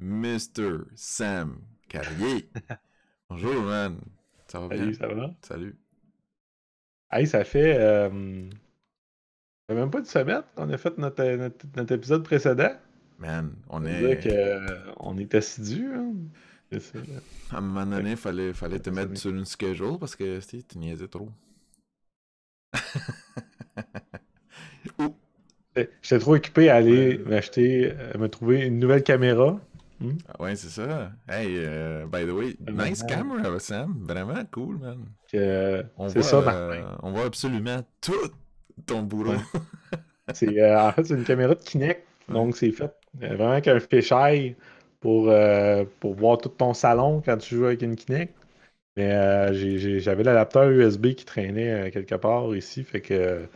Mr. Sam Carrier. Bonjour, man. Ça va bien? Salut, ça va? Salut. Hey, ça fait. euh, ça fait même pas une semaine qu'on a fait notre, notre, notre épisode précédent. Man, on Ça est. que, euh, on est assidus. Hein? À un moment donné, fallait, fallait te mettre sur une schedule parce que si, tu niaisais trop. Ouh, J'étais trop occupé à aller m'acheter, euh, me trouver une nouvelle caméra. Hmm? ah ouais, c'est ça. Hey, euh, by the way, nice camera, Sam. Vraiment cool, man. C'est voit, ça, euh, on voit absolument tout ton boulot. C'est, euh, en fait, c'est une caméra de Kinect. Donc, c'est fait euh, vraiment qu'un fisheye pour, euh, pour voir tout ton salon quand tu joues avec une Kinect. Mais euh, j'avais l'adapteur USB qui traînait euh, quelque part ici. Fait que,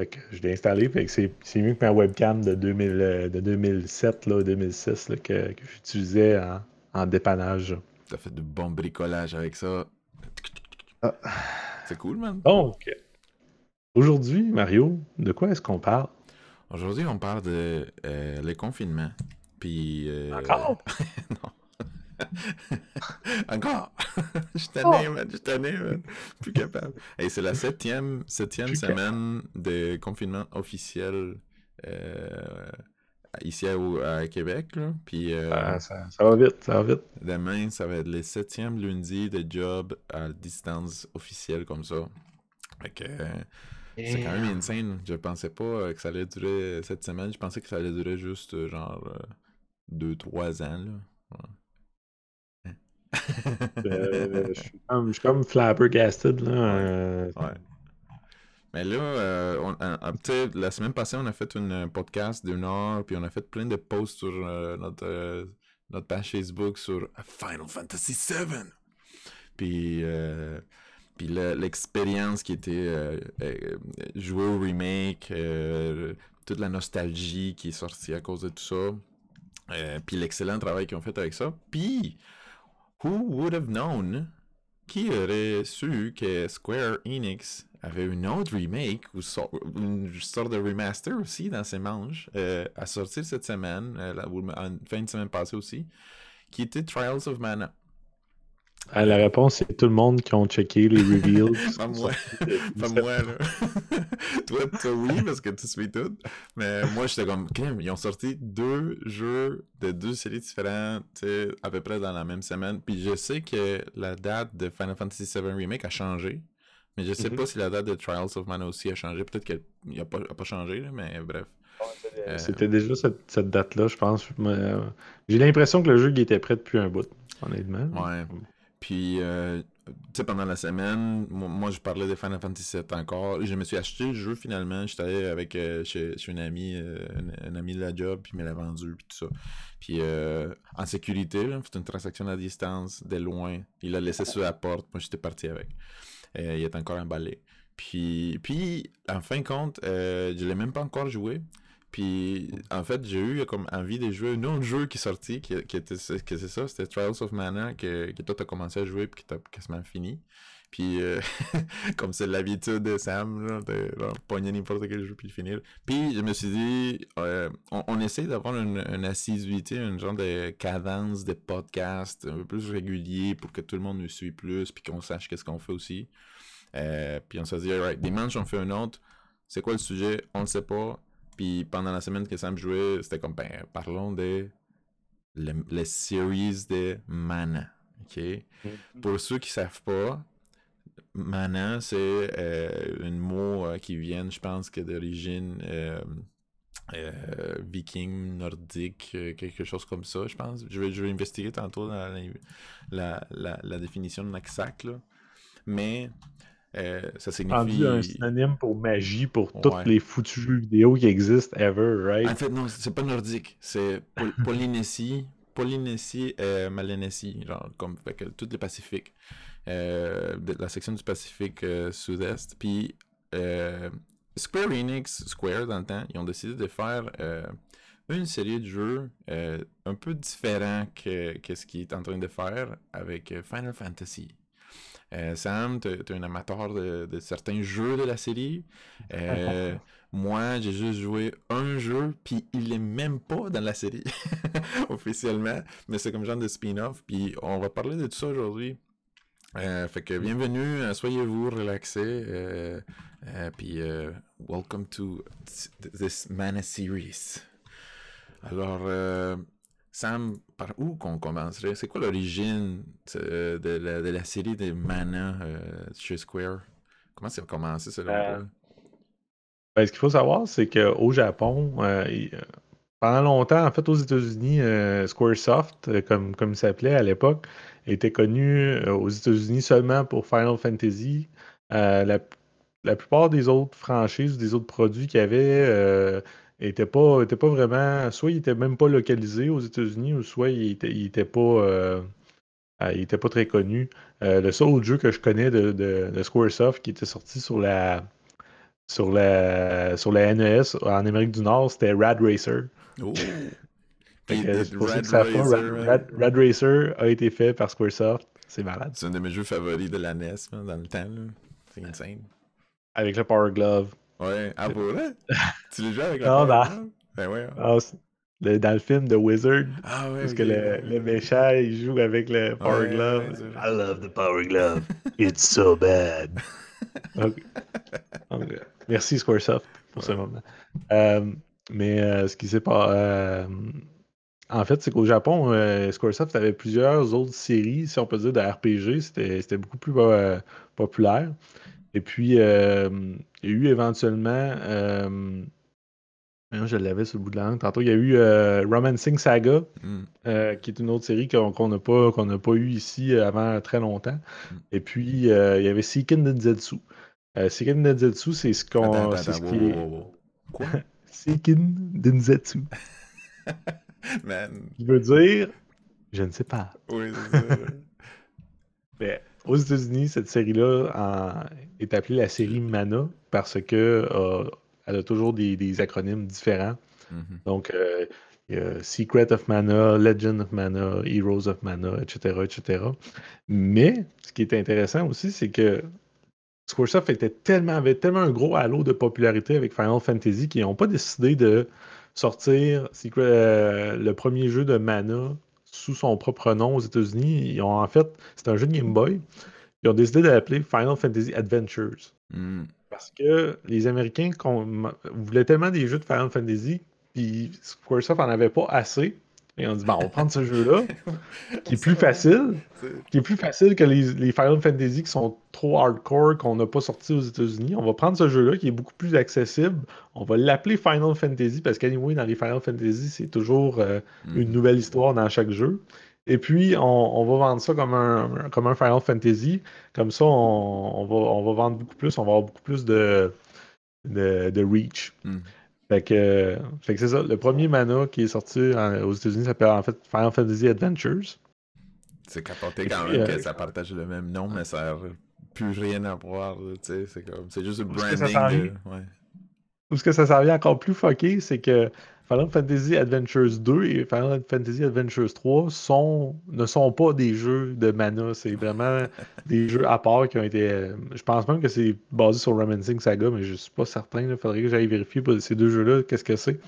fait que je l'ai installé. Fait que c'est mieux que ma webcam de, 2000, euh, de 2007, là, 2006 là, que, que j'utilisais en, en dépannage. T'as fait du bon bricolage avec ça. Ah. C'est cool, man. Donc, aujourd'hui, Mario, de quoi est-ce qu'on parle? Aujourd'hui, on parle de euh, les confinements. Puis. euh, Encore? non. Encore! Je suis tanné, man. Je suis tanné, man. Plus capable. Et c'est la septième, septième semaine de confinement officiel euh, ici à, à Québec. Là. Puis euh, ça, ça va vite, ça va vite. demain, ça va être le septième lundi de job à distance officielle comme ça. Fait que. euh, c'est quand même insane. Je pensais pas que ça allait durer cette semaine. Je pensais que ça allait durer juste genre 2-3 ans. Là. Ouais. Euh, je, suis comme, je suis comme flabbergasted, là. euh, Ouais. Mais là, euh, on- euh, euh, sais, la semaine passée, on a fait un euh, podcast d'une heure, puis on a fait plein de posts sur euh, notre, euh, notre page Facebook sur Final Fantasy VII. Puis, euh, puis le- l'expérience qui était euh, euh, jouer au remake, euh, toute la nostalgie qui est sortie à cause de tout ça, euh, puis l'excellent travail qu'ils ont fait avec ça. Puis, who would have known qui aurait su que Square Enix avait une autre remake une sorte de remaster aussi dans ses manches euh, à sortir cette semaine, euh, fin de semaine passée aussi, qui était Trials of Mana. Ah, la réponse, c'est tout le monde qui ont checké les reveals. Pas moi. Pas moi, là. toi, toi, oui, parce que tu suis tout. Mais moi, j'étais comme, Crème, ils ont sorti deux jeux de deux séries différentes, tu sais, à peu près dans la même semaine. Puis je sais que la date de Final Fantasy VII Remake a changé. Mais je sais Mhm. pas si la date de Trials of Mana aussi a changé. Peut-être qu'elle n'a pas, a pas changé, là, mais bref. Euh, C'était déjà cette, cette date-là, je pense. Euh, J'ai l'impression que le jeu il était prêt depuis un bout, honnêtement. Ouais. Puis, euh, tu sais, pendant la semaine, moi, je parlais de Final Fantasy VII encore. Je me suis acheté le jeu finalement. J'étais allé avec euh, chez, chez une amie, euh, de la job, puis il me l'a vendu, puis tout ça. Puis, euh, en sécurité, c'est une transaction à distance, de loin. Il l'a laissé sur la porte. Moi, j'étais parti avec. Il est encore emballé. Puis, puis en fin de compte, je l'ai même pas encore joué. Puis, en fait, j'ai eu comme envie de jouer un autre jeu qui est sorti, qui, était que c'est ça, c'était Trials of Mana, que, que toi t'as commencé à jouer puis que t'as quasiment fini. Puis, euh, comme c'est l'habitude de Sam, là, de pogner n'importe quel jeu puis le finir. Puis, je me suis dit, euh, on, essaie d'avoir une, assiduité, un genre de cadence de podcast un peu plus régulier pour que tout le monde nous suive plus puis qu'on sache qu'est-ce qu'on fait aussi. Euh, puis on s'est dit, alright, dimanche on fait un autre. C'est quoi le sujet? On le sait pas. Puis pendant la semaine que Sam jouait, c'était comme, ben, parlons de le- les series de Mana. OK? Pour ceux qui savent pas, Mana, c'est euh, un mot euh, qui vient, je pense, que d'origine euh, viking, nordique, quelque chose comme ça, je pense. Je vais, je vais investiguer tantôt dans la, la, la- la définition de Naxac, là. Mais euh, ça signifie... un synonyme pour magie pour Ouais. tous les foutus jeux vidéo qui existent ever, right? En fait, non, c'est pas nordique. C'est Pol- Polynésie, Polynésie et Melanésie, genre, comme, fait que tout le Pacifique. Euh, de- la section du Pacifique euh, sud-est. Puis, euh, Square Enix, Square, dans le temps, ils ont décidé de faire euh, une série de jeux euh, un peu différent que, que ce qu'ils est en train de faire avec euh, Final Fantasy. Euh, Sam, tu es un amateur de, de, certains jeux de la série. Euh, moi, j'ai juste joué un jeu, puis il est même pas dans la série, officiellement. Mais c'est comme genre de spin-off. Puis on va parler de tout ça aujourd'hui. Euh, fait que bienvenue, soyez-vous relaxés. puis welcome to this Mana series. Alors, Sam, par où qu'on commencerait? C'est quoi l'origine de, de, la, série des Mana euh, chez Square? Comment ça a commencé, selon euh, ben, Ce qu'il faut savoir, c'est qu'au Japon, euh, pendant longtemps, en fait, aux États-Unis, Squaresoft, comme, comme il s'appelait à l'époque, était connu aux États-Unis seulement pour Final Fantasy. La, la, plupart des autres franchises, des autres produits qu'il y avait était pas, était pas vraiment. Soit il était même pas localisé aux États-Unis, ou soit il était, il était pas. Euh, euh, il était pas très connu. Euh, le seul autre jeu que je connais de, de, Squaresoft qui était sorti sur la sur la sur la NES en Amérique du Nord, c'était Rad Racer. Oh. Rad, Rad, Racer a été fait par Squaresoft. C'est malade. C'est un de mes jeux favoris de la NES dans le temps. C'est insane. Avec le Power Glove. Ouais, ah pour Tu les joues avec la ah, bah. Ben ouais. Ah, dans le film The Wizard. Ah. Parce que le, le, méchant, il joue avec le Power Glove. I love the Power Glove. It's so bad. merci Squaresoft pour ce moment. Euh, mais euh, ce qui s'est pas. Euh, en fait, c'est qu'au Japon, Squaresoft avait plusieurs autres séries, si on peut dire, de RPG. C'était beaucoup plus populaire. Et puis, euh, il y a eu éventuellement. Euh, je l'avais sur le bout de la langue. Tantôt, il y a eu euh, Romancing Saga, mm. qui est une autre série qu'on n'a pas, qu'on pas eu ici avant très longtemps. Mm. Et puis, il y avait Seiken Denzetsu. Seiken Denzetsu, c'est ce qu'on. C'est ce qui est... Quoi? Seiken Denzetsu. Man. Je veux dire, je ne sais pas. Oui, c'est ça. Mais aux États-Unis, cette série-là est appelée la série Mana parce que euh, elle a toujours des, acronymes différents. Mm-hmm. Donc, euh, il y a Secret of Mana, Legend of Mana, Heroes of Mana, etc., etc. Mais ce qui est intéressant aussi, c'est que Squaresoft était tellement, avait tellement un gros halo de popularité avec Final Fantasy qu'ils n'ont pas décidé de sortir euh, le premier jeu de Mana sous son propre nom aux États-Unis. Ils ont en fait, c'est un jeu de Game Boy. Ils ont décidé de l'appeler Final Fantasy Adventures. Hmm. Parce que les Américains voulaient tellement des jeux de Final Fantasy, puis Squaresoft en avait pas assez. Et on dit, bon, on va prendre ce jeu-là, qui est plus facile, qui est plus facile que les, les Final Fantasy qui sont trop hardcore, qu'on n'a pas sorti aux États-Unis. On va prendre ce jeu-là qui est beaucoup plus accessible. On va l'appeler Final Fantasy parce qu'anyway, dans les Final Fantasy, c'est toujours euh, une mm. nouvelle histoire dans chaque jeu. Et puis, on, va vendre ça comme un, comme un Final Fantasy. Comme ça, on, va, on va vendre beaucoup plus, on va avoir beaucoup plus de, de, reach. Mm. Fait que, fait que c'est ça. Le premier mana qui est sorti aux États-Unis s'appelle en fait Final Fantasy Adventures. C'est capoté quand même que euh, ça partage le même nom, mais ça n'a plus rien à voir. C'est c'est juste le branding. Où ce que ça s'en vient encore plus fucké, c'est que Final Fantasy Adventures 2 et Final Fantasy Adventures 3 sont, ne sont pas des jeux de mana. C'est vraiment des jeux à part qui ont été. Je pense même que c'est basé sur Romancing Saga, mais je suis pas certain. Il faudrait que j'aille vérifier pour ces deux jeux-là, qu'est-ce que c'est.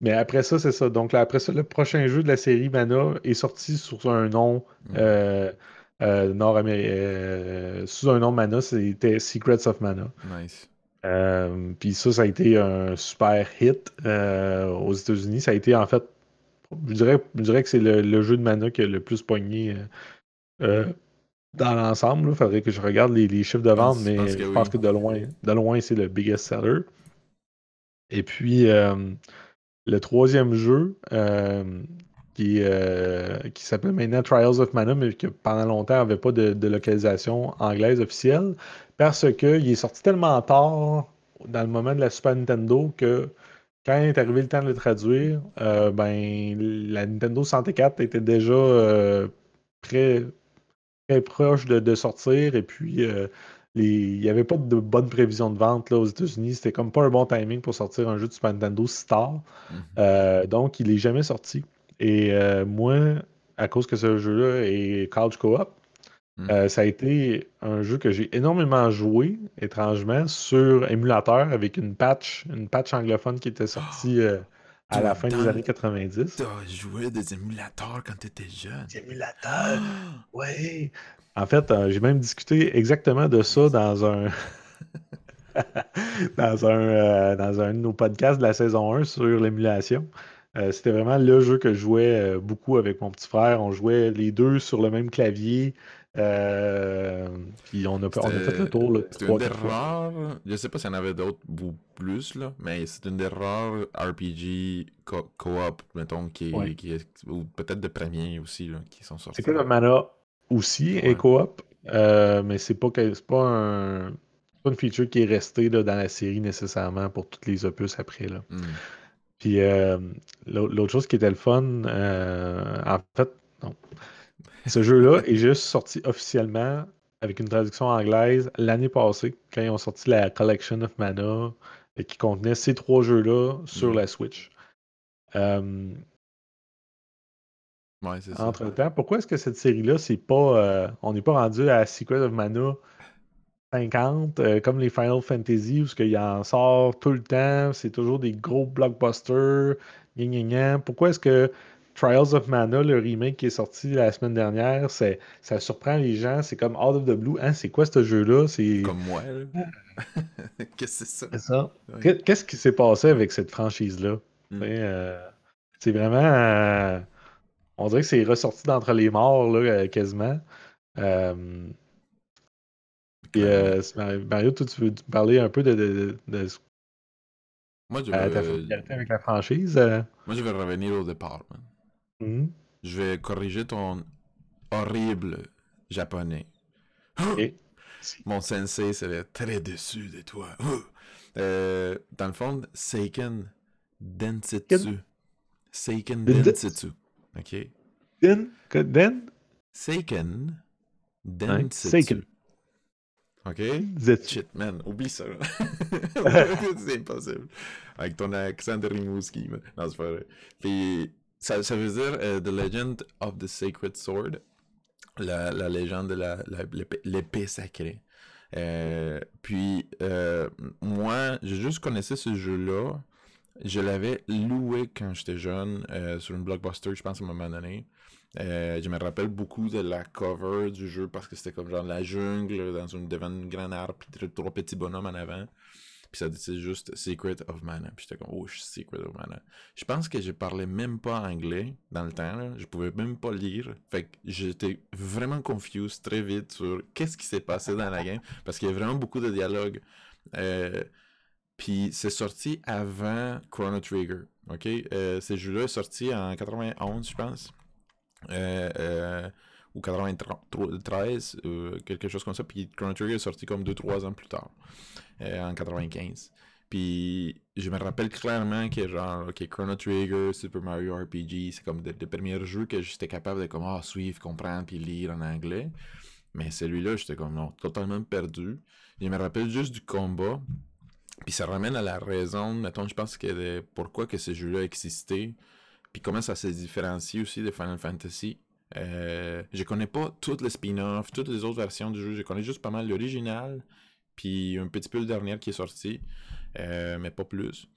Mais après ça, c'est ça. Donc là, après ça, le prochain jeu de la série Mana est sorti sur un nom mm. euh, euh, nord-américain. Euh, sous un nom Mana, c'était Secrets of Mana. Nice. Euh, puis ça, ça a été un super hit euh, aux États-Unis. Ça a été en fait, je dirais, je dirais que c'est le, jeu de mana qui a le plus pogné euh, dans l'ensemble. Il faudrait que je regarde les, chiffres de vente, mais je pense que de loin, de loin, c'est le biggest seller. Et puis, le troisième jeu, qui, qui s'appelle maintenant Trials of Mana, mais qui pendant longtemps n'avait pas de, localisation anglaise officielle, parce qu'il est sorti tellement tard dans le moment de la Super Nintendo que quand est arrivé le temps de le traduire, euh, ben, la Nintendo 64 était déjà euh, très, proche de, sortir et puis euh, il n'y avait pas de bonne prévision de vente là, aux États-Unis. C'était comme pas un bon timing pour sortir un jeu de Super Nintendo si tard. Mm-hmm. donc, il n'est jamais sorti. Et moi, à cause que ce jeu-là est couch co-op, Mm. Euh, ça a été un jeu que j'ai énormément joué, étrangement, sur émulateur avec une patch, une patch anglophone qui était sortie euh, à la fin des années 90. T'as joué des émulateurs quand t'étais jeune. Émulateur, ouais. En fait, euh, j'ai même discuté exactement de ça dans un dans un dans un de nos podcasts de la saison 1 sur l'émulation. Euh, c'était vraiment le jeu que je jouais euh, beaucoup avec mon petit frère. On jouait les deux sur le même clavier. Euh, puis on a, on a fait le tour C'est une des rares, je sais pas s'il y en avait d'autres ou plus, là, mais c'est une des rares RPG co- co-op, mettons, qui est, Ouais. qui est- ou peut-être de premiers aussi, là, qui sont sortis. Secret of Mana aussi Ouais. est coop, euh, mais c'est pas, que- c'est pas, un, c'est pas une feature qui est restée là, dans la série nécessairement pour tous les opus après. Là. Hmm. Puis euh, l'au- l'autre chose qui était le fun, en fait, non. Ce jeu-là est juste sorti officiellement avec une traduction anglaise l'année passée, quand ils ont sorti la Collection of Mana, et qui contenait ces trois jeux-là sur Mm. la Switch. Euh, Ouais, c'est ça. entre-temps, pourquoi est-ce que cette série-là, c'est pas. euh, on n'est pas rendu à Secret of Mana 50, euh, comme les Final Fantasy, où ce qu'il en sort tout le temps, c'est toujours des gros blockbusters, gna gna gna. Pourquoi est-ce que Trials of Mana, le remake qui est sorti la semaine dernière, c'est, ça surprend les gens, c'est comme out of the blue. Hein, c'est quoi ce jeu-là? C'est... Comme moi. Qu'est-ce que c'est ça? C'est ça. Qu'est-ce qui s'est passé avec cette franchise-là? Mm. Euh, c'est vraiment. euh, on dirait que c'est ressorti d'entre les morts, là, euh, quasiment. Euh, et, euh, Mario, toi, tu veux parler un peu de, de- de- de Moi, je euh, familiarité avec la franchise? euh? moi, je vais revenir au départ, man. Mhm. Je vais corriger ton horrible japonais. Mon sensei serait très déçu de toi. Euh, dans le fond, Seiken Densetsu. Seiken Den- Densetsu. Ok? Den? Que- Den? Seiken Ouais, Densetsu. Seiken. Ok? Zetsu. Shit, man, oublie ça. c'est impossible. Avec ton accent de Rimouski, man. Non, c'est pas vrai. Puis, ça, ça veut dire euh, The Legend of the Sacred Sword. La, la légende de la, l'épée- sacrée. Euh, puis, euh, moi, je juste connaissais ce jeu-là. Je l'avais loué quand j'étais jeune euh, sur une blockbuster, je pense, à un moment donné. Je me rappelle beaucoup de la cover du jeu parce que c'était comme genre la jungle dans une, devant une grande arbre, trois petits bonhommes en avant. Puis ça disait juste Secret of Mana. Puis j'étais comme, oh, Secret of Mana. Je pense que je parlais même pas anglais dans le temps. Là. Je pouvais même pas lire. Fait que j'étais vraiment confused très vite sur qu'est-ce qui s'est passé dans la game. Parce qu'il y a vraiment beaucoup de dialogues. Euh, puis c'est sorti avant Chrono Trigger. OK? Euh, ce jeu-là est sorti en 91, je pense. Euh, euh, ou 93, euh, quelque chose comme ça. Puis Chrono Trigger est sorti comme 2-3 ans plus tard, euh, en 95. Puis je me rappelle clairement que genre, ok, Chrono Trigger, Super Mario RPG, c'est comme des premiers jeux que j'étais capable de ah, suivre, comprendre, puis lire en anglais. Mais celui-là, j'étais comme, non, totalement perdu. Je me rappelle juste du combat. Puis ça ramène à la raison, mettons, je pense que pourquoi que ce jeu-là existait. Puis comment ça se différencie aussi de Final Fantasy. Euh, je connais pas toutes les spin-offs, toutes les autres versions du jeu. Je connais juste pas mal l'original, puis un petit peu le dernier qui est sorti, euh, mais pas plus.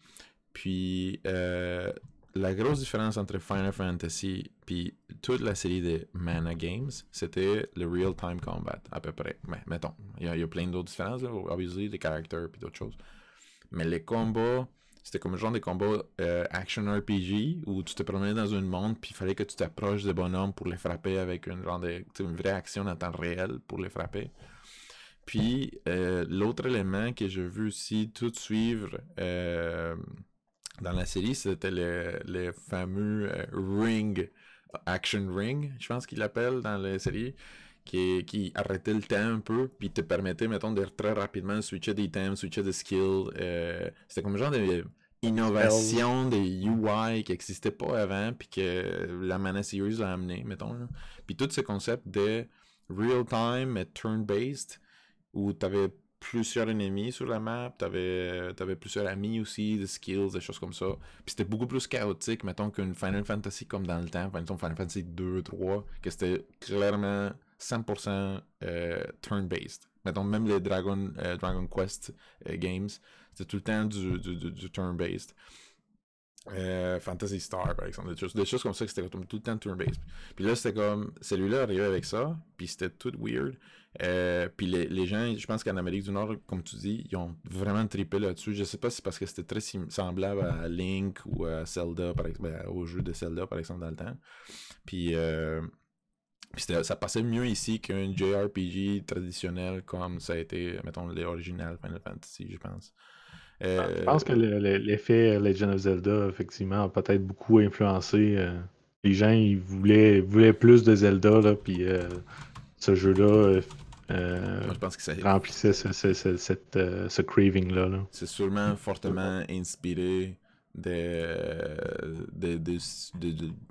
Puis euh, la grosse différence entre Final Fantasy puis toute la série de Mana Games, c'était le real-time combat, à peu près. Mais mettons, il y, a- plein d'autres différences, là, obviously, les caractères puis d'autres choses. Mais les combats, c'était comme un genre de combat euh, action RPG où tu te promenais dans un monde puis il fallait que tu t'approches des bonhommes pour les frapper avec une, genre de, une vraie action en temps réel pour les frapper. Puis euh, l'autre élément que j'ai vu aussi tout suivre euh, dans la série, c'était le, le fameux ring, action ring, je pense qu'il l'appelle dans la série, qui, qui arrêtait le temps un peu, puis te permettait, mettons, de très rapidement switcher des items, switcher des skills. euh, c'était comme genre de innovation des UI qui n'existait pas avant, puis que la Mana Series a amené, mettons. là. Puis tout ce concept de real-time mais turn-based, où tu avais plusieurs ennemis sur la map, tu avais, plusieurs amis aussi, des skills, des choses comme ça. Puis c'était beaucoup plus chaotique, mettons, qu'une Final Fantasy comme dans le temps, mettons Final Fantasy 2, 3, que c'était clairement 100% euh, turn-based. Mettons, même les Dragon, euh, Dragon Quest euh, games, c'était tout le temps du, du, du, turn-based. Fantasy Star, par exemple, des choses, des choses comme ça, c'était tout le temps turn-based. Puis là, c'était comme, celui-là arrivait avec ça, puis c'était tout weird. puis les, les, gens, je pense qu'en Amérique du Nord, comme tu dis, ils ont vraiment trippé là-dessus. Je sais pas si c'est parce que c'était très semblable à Link ou à Zelda, par exemple, ben, au jeu de Zelda, par exemple, dans le temps. Puis ça passait mieux ici qu'un JRPG traditionnel comme ça a été, mettons, l'original Final Fantasy, je pense. Euh, je pense que l'effet Legend of Zelda, effectivement, a peut-être beaucoup influencé. Euh, les gens, ils voulaient, voulaient plus de Zelda, là, puis euh, ce jeu-là remplissait ce, ce, craving-là. -là, C'est sûrement fortement inspiré de,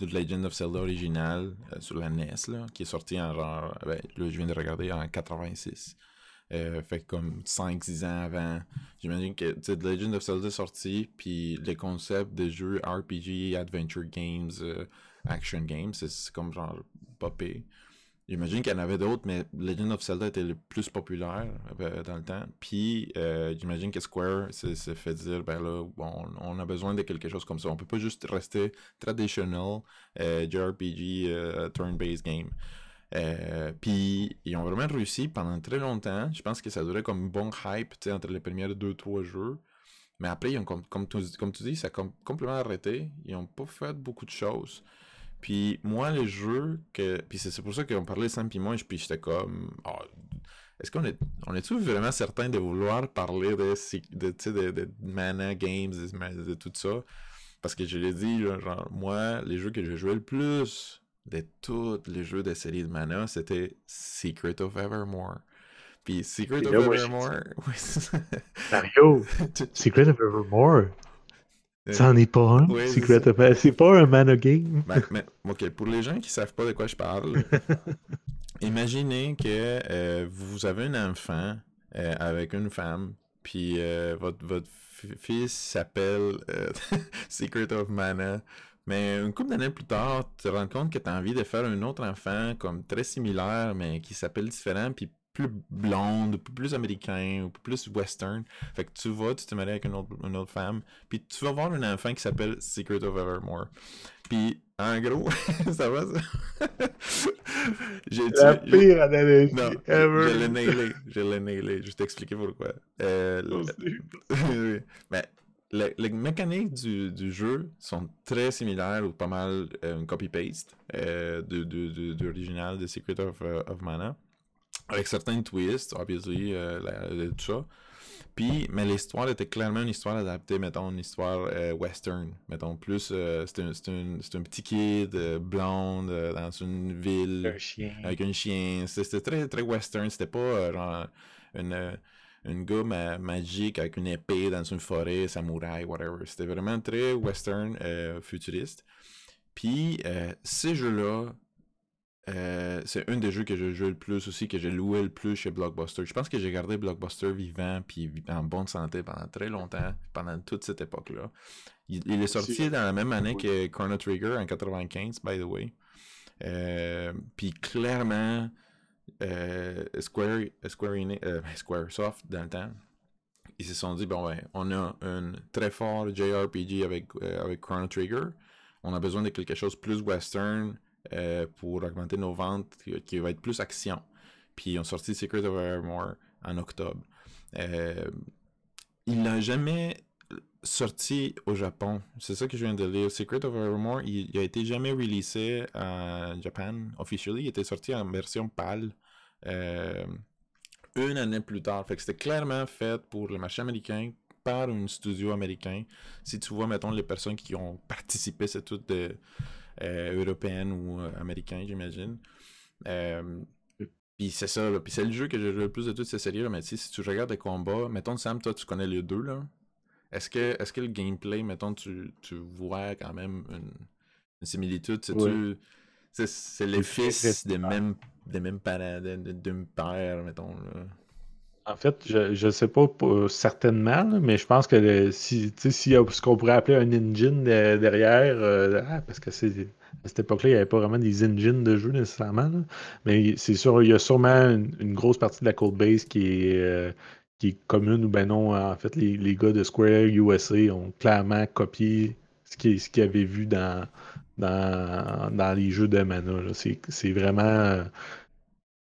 Legend of Zelda original euh, sur la NES, là, qui est sorti en genre, ben, là, je viens de regarder en 86. Euh, fait comme 5-6 ans avant. J'imagine que The Legend of Zelda est sorti, puis les concepts de jeux RPG, Adventure Games, euh, Action Games, c'est comme genre popé. J'imagine qu'il y en avait d'autres, mais Legend of Zelda était le plus populaire euh, dans le temps. Puis, euh, j'imagine que Square s'est fait dire, ben là, bon, on a besoin de quelque chose comme ça. On peut pas juste rester traditional euh, JRPG turn-based game. puis, ils ont vraiment réussi pendant très longtemps. Je pense que ça durait comme un bon hype entre les premiers 2-3 jeux. Mais après, ils ont, comme, comme, tu, comme tu dis, ça a complètement arrêté. Ils n'ont pas fait beaucoup de choses. Puis moi, les jeux que. Puis c'est pour ça qu'on parlait Sam puis moi, puis j'étais comme. Ah, est-ce qu'on est. On est-tu vraiment certain de vouloir parler de, de, de, de Mana Games, de, tout ça? Parce que je l'ai dit, genre, moi, les jeux que j'ai joué le plus de tous les jeux de série de Mana, c'était Secret of Evermore. Puis Secret of Evermore. Mario! Secret of Evermore! Ça n'en est pas un, Secret of C'est pas un mana game. Ben, mais, ok, pour les gens qui savent pas de quoi je parle, imaginez que euh, vous avez un enfant euh, avec une femme, puis euh, votre, votre fils s'appelle Secret of Mana. Mais une couple d'années plus tard, tu te rends compte que tu as envie de faire un autre enfant comme très similaire, mais qui s'appelle différent, puis plus blonde, plus américain, ou plus western. Fait que tu vas, tu te maries avec une autre, une autre femme, puis tu vas voir un enfant qui s'appelle Secret of Evermore. Puis, en gros, ça va ça? j'ai La pire analogie non, ever. Je l'ai nailé, je l'ai nailé, je vais t'expliquer pourquoi. Euh, le... Mais les mécaniques du, du, jeu sont très similaires ou pas mal euh, copy-paste euh, de, de, de, de l'original de Secret of, uh, of Mana avec certains twists, obviously, euh, tout ça. Puis, mais l'histoire était clairement une histoire adaptée, mettons, une histoire euh, western. Mettons, plus, euh, c'est un, un, petit kid euh, blonde dans une ville. Avec un chien. C'était très, très western. C'était pas genre une, une gars magique avec une épée dans une forêt, samouraï, whatever. C'était vraiment très western, futuriste. Puis, ces jeux-là euh, c'est un des jeux que j'ai joué le plus aussi, que j'ai loué le plus chez Blockbuster. Je pense que j'ai gardé Blockbuster vivant puis en bonne santé pendant très longtemps, pendant toute cette époque-là. Il, est sorti dans la même année que Chrono Trigger en 95, by the way. Euh, puis clairement, euh, Square, Square, Squaresoft dans le temps, ils se sont dit bon ouais, on a un très fort JRPG avec, avec Chrono Trigger. On a besoin de quelque chose plus western euh, pour augmenter nos ventes qui va être plus action. Puis ils ont sorti Secret of Evermore en octobre. Euh, il n'a jamais sorti au Japon. C'est ça que je viens de lire. Secret of Evermore, il, n'a a été jamais releasé en Japon officially. Il était sorti en version PAL euh, une année plus tard. Fait c'était clairement fait pour le marché américain par un studio américain. Si tu vois, mettons, les personnes qui ont participé, c'est toutes de euh, européenne ou euh, américaine, j'imagine. Euh, puis c'est ça, Puis c'est le jeu que j'ai joué le plus de toutes ces séries-là. Mais si tu regardes les combats, mettons, Sam, toi, tu connais les deux, là. Est-ce que, est que le gameplay, mettons, tu, tu vois quand même une, similitude? C'est les fils des mêmes, des mêmes parents, d'un père, mettons, là? En fait, je ne sais pas certainement, mais je pense que le, si, s'il y a ce qu'on pourrait appeler un engine derrière, euh, ah, parce que c'est à cette époque-là, il n'y avait pas vraiment des engines de jeu nécessairement, mais c'est sûr, il y a sûrement une, grosse partie de la code base qui est, euh, qui commune ou ben non. En fait, les, les, gars de Square USA ont clairement copié ce qu'ils avaient vu dans, dans, dans, les jeux de mana. C'est vraiment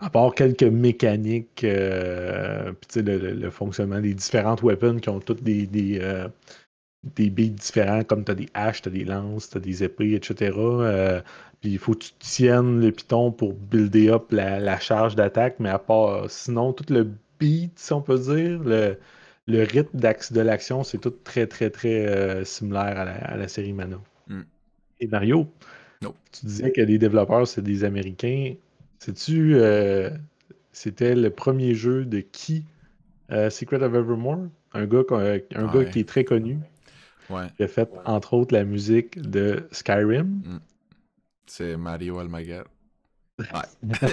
à part quelques mécaniques, euh, le, le, fonctionnement des différentes weapons qui ont toutes des, des, euh, des beats différents, comme tu as des haches, tu as des lances, tu as des épées, etc. Euh, puis il faut que tu tiennes le piton pour builder up la, charge d'attaque, mais à part sinon, tout le beat, si on peut dire, le, le rythme de l'action, c'est tout très, très, très similaire à la, série Mana. Hmm. Et Mario, tu disais que les développeurs, c'est des Américains. Sais-tu, euh, c'était le premier jeu de qui? Euh, Secret of Evermore? Un gars, un gars qui est très connu. Ouais. Qui a fait, entre autres, la musique de Skyrim. Mm. C'est Mario Almaguer. Ouais.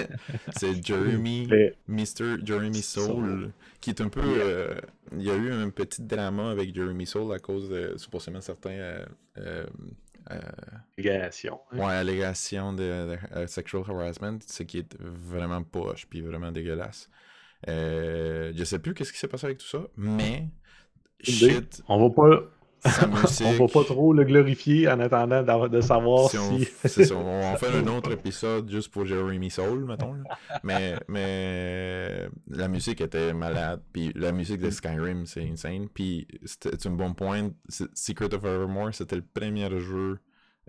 c'est Jeremy, Mr. Jeremy Soul, qui est un peu. Euh, il y a eu un petit drama avec Jeremy Soul à cause de supposément certains euh, allégation. Hein. Ouais, allégation de, euh, sexual harassment, ce qui est vraiment poche, puis vraiment dégueulasse. Euh, je sais plus qu'est-ce qui s'est passé avec tout ça, mais shit. On va pas. on va pas trop le glorifier en attendant de savoir si. On, on va faire un autre épisode juste pour Jeremy Soul, mettons. Mais, mais la musique était malade. Puis la musique de Skyrim, c'est insane. Puis c'est un bon point. Secret of Evermore, c'était le premier jeu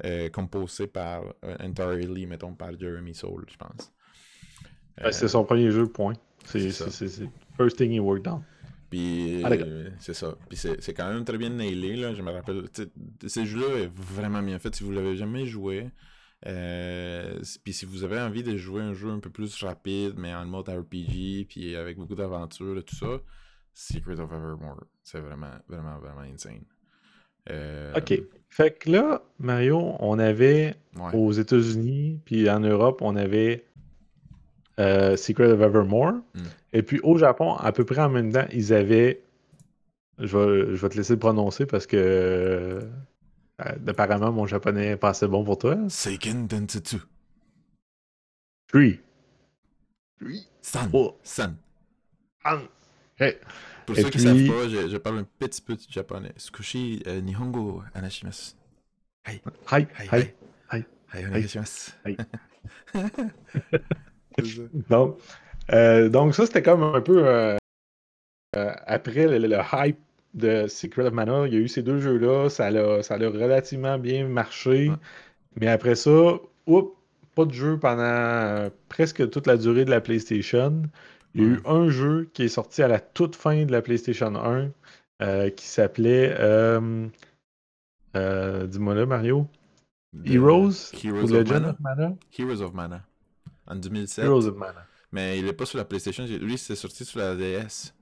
euh, composé par euh, entirely, mettons, par Jeremy Soul, je pense. c'est son premier jeu, point. C'est first thing he worked on. Puis ah, c'est ça. Puis c'est quand même très bien nailé, là. Je me rappelle. Ce jeu-là est vraiment bien fait. Si vous l'avez jamais joué, euh, puis si vous avez envie de jouer un jeu un peu plus rapide, mais en mode RPG, puis avec beaucoup d'aventure et tout ça, Secret of Evermore, c'est vraiment, vraiment, vraiment insane. Euh, ok. Fait que là, Mario, on avait aux États-Unis, puis en Europe, on avait euh, Secret of Evermore. Hmm. Et puis au Japon, à peu près en même temps, ils avaient. Je vais, je vais te laisser le prononcer parce que. Euh, apparemment, mon japonais est pas assez bon pour toi. Seiken Densetsu. Oui. Oui. San. San. Hey. Pour ceux qui ne savent pas, je, je, parle un petit peu de japonais. Sukushi uh, Nihongo anashimasu. Hai. Hai. Hai. Hai. Hai. Hai. donc, euh, donc, ça, c'était comme un peu euh, euh, après le, hype de Secret of Mana. Il y a eu ces deux jeux-là. Ça a, ça a relativement bien marché. Mais après ça, oups, pas de jeu pendant presque toute la durée de la PlayStation. Il y a eu un jeu qui est sorti à la toute fin de la PlayStation 1 qui s'appelait. Dis-moi là, Mario. Heroes, Heroes Legend of Mana? Heroes of Mana en 2007. Heroes of Mana. Mais il est pas sur la PlayStation. Lui, c'est sorti sur la DS.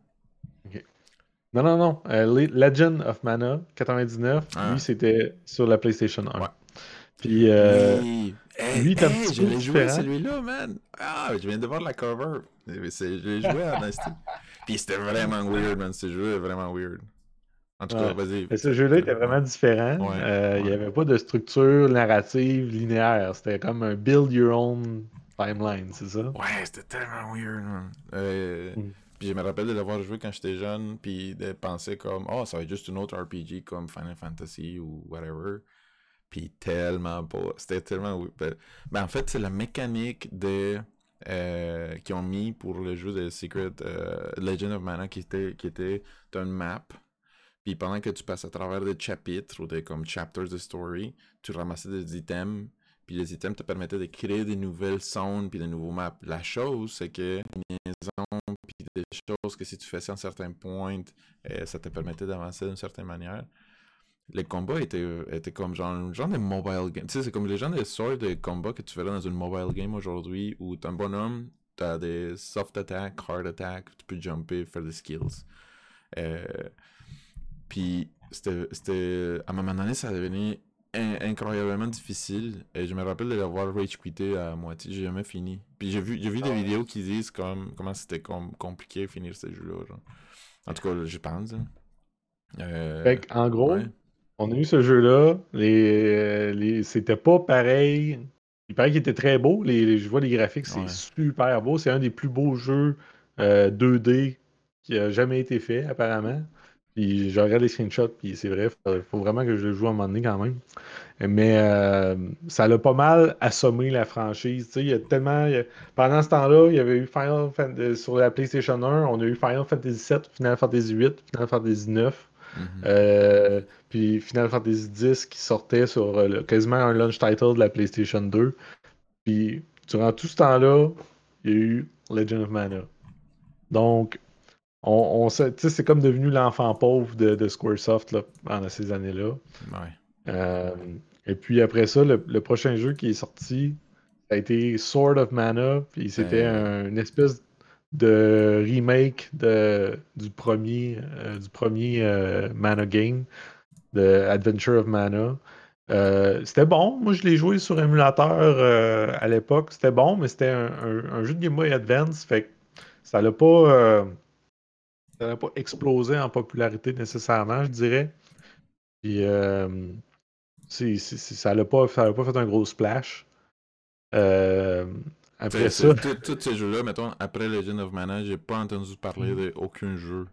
Non, non, non. Euh, Legend of Mana 99, ah. lui, c'était sur la PlayStation 1. Ouais. Puis, euh, oui. lui, t'as hey, je l'ai joué celui-là, man. Ah, je viens de voir la cover. Je l'ai joué à Nasty. Puis c'était vraiment weird, man. Ce jeu est vraiment weird. En tout cas, vas-y. Ce jeu-là était vraiment différent. Euh, il n'y avait pas de structure narrative linéaire. C'était comme un build your own timeline, c'est ça? Ouais, c'était tellement weird, man. Euh, mm. Puis je me rappelle de l'avoir joué quand j'étais jeune, puis de penser comme, oh, ça va être juste une autre RPG comme Final Fantasy ou whatever. Puis tellement pas. C'était tellement weird. Ben, ben, en fait, c'est la mécanique de. Euh, qui ont mis pour le jeu de Secret euh, Legend of Mana qui était, qui était une map. Puis pendant que tu passes à travers des chapitres ou des comme chapters de story, tu ramassais des items les items te permettaient de créer des nouvelles zones puis des nouveaux maps. La chose, c'est que des choses que si tu faisais un certain point, euh, ça te permettait d'avancer d'une certaine manière. Les combats étaient, étaient comme genre, genre de mobile game. Tu sais, c'est comme les gens de sortes de combats que tu ferais dans une mobile game aujourd'hui où t'es un bonhomme, t'as des soft attack, hard attack, tu peux jumper, faire des skills. Euh, puis c'était, à un moment donné, ça a devenu incroyablement difficile. Et je me rappelle de l'avoir rage quitté à moitié. J'ai jamais fini. Puis j'ai vu, j'ai vu des ah vidéos qui disent comme, comment c'était compliqué de finir ce jeu-là. En tout cas, je pense. Hein. Euh, en gros, on a eu ce jeu-là. Les, les... C'était pas pareil. Il paraît qu'il était très beau. Les, je vois les graphiques, c'est super beau. C'est un des plus beaux jeux 2D euh, qui a jamais été fait, apparemment. Puis je regarde les screenshots, puis c'est vrai, il faut vraiment que je le joue à un moment donné quand même. Mais euh, ça l'a pas mal assommé la franchise. il y a tellement. Pendant ce temps-là, il y avait eu Final Fantasy sur la PlayStation 1, on a eu Final Fantasy VII, Final Fantasy VIII, Final Fantasy IX. Mm-hmm. Euh, puis Final Fantasy X qui sortait sur euh, quasiment un launch title de la PlayStation 2. Puis durant tout ce temps-là, il y a eu Legend of Mana. Donc, on, c'est comme devenu l'enfant pauvre de, Squaresoft pendant ces années-là. Euh, et puis après ça, le, prochain jeu qui est sorti, ça a été Sword of Mana, puis c'était une espèce de remake de, du premier, euh, du premier euh, Mana game, de Adventure of Mana. c'était bon. Moi, je l'ai joué sur émulateur à l'époque. C'était bon, mais c'était un, un, jeu de Game Boy Advance. Fait ça l'a pas ça n'a pas explosé en popularité nécessairement, je dirais. Puis euh, ça n'a pas, pas fait un gros splash. Euh, après ça. Tous ces jeux-là, mettons, après Legend of Mana, j'ai pas entendu parler mm. d'aucun jeu.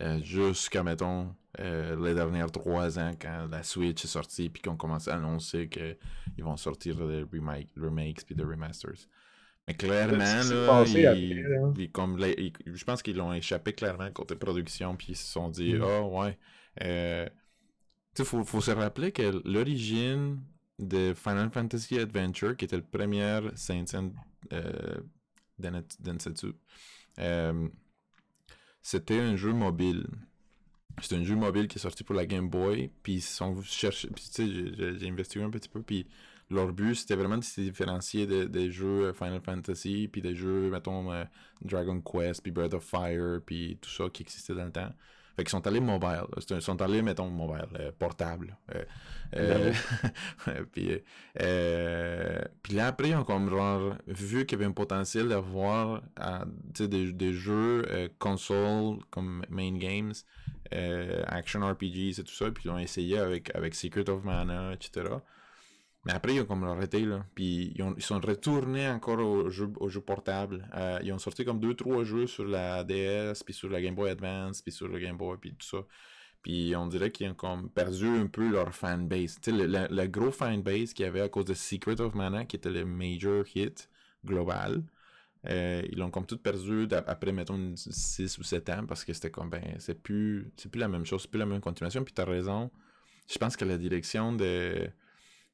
Euh, jusqu'à, mettons, les dernières trois ans, quand la Switch est sortie, puis qu'on commence à annoncer qu'ils vont sortir des remakes, remakes puis des remasters. Mais clairement, là, comme je pense qu'ils l'ont échappé clairement côté production, puis ils se sont dit, mm. ah ouais. Euh, tu faut, faut se rappeler que l'origine de Final Fantasy Adventure, qui était le premier Saint euh, Densetsu, euh, c'était un jeu mobile. C'était un jeu mobile qui est sorti pour la Game Boy, puis ils sont cherchés, puis tu sais, j'ai investigué un petit peu, puis leur but, c'était vraiment de se différencier des jeux euh, Final Fantasy, puis des jeux, mettons, euh, Dragon Quest, puis Breath of Fire, puis tout ça qui existait dans le temps. Fait qu'ils sont allés mobile. Ils sont allés, mettons, mobile, euh, portable. puis, puis là, après, ils ont comme genre, vu qu'il y avait un potentiel d'avoir des, des jeux console comme main games, action RPGs et tout ça. Puis ils ont essayé avec, avec Secret of Mana, etc. Mais après, ils ont comme arrêté, là. Puis ils, sont retournés encore aux jeux, portables. Euh, ils ont sorti comme 2-3 jeux sur la DS, puis sur la Game Boy Advance, puis sur le Game Boy, puis tout ça. Puis on dirait qu'ils ont comme perdu un peu leur fanbase. Tu sais, le, le, gros fanbase qu'il y avait à cause de Secret of Mana, qui était le major hit global. Euh, ils l'ont comme tout perdu après, mettons, 6 ou 7 ans, parce que c'était comme, ben, c'est plus, c'est plus la même chose, c'est plus la même continuation. Puis t'as raison. Je pense que la direction de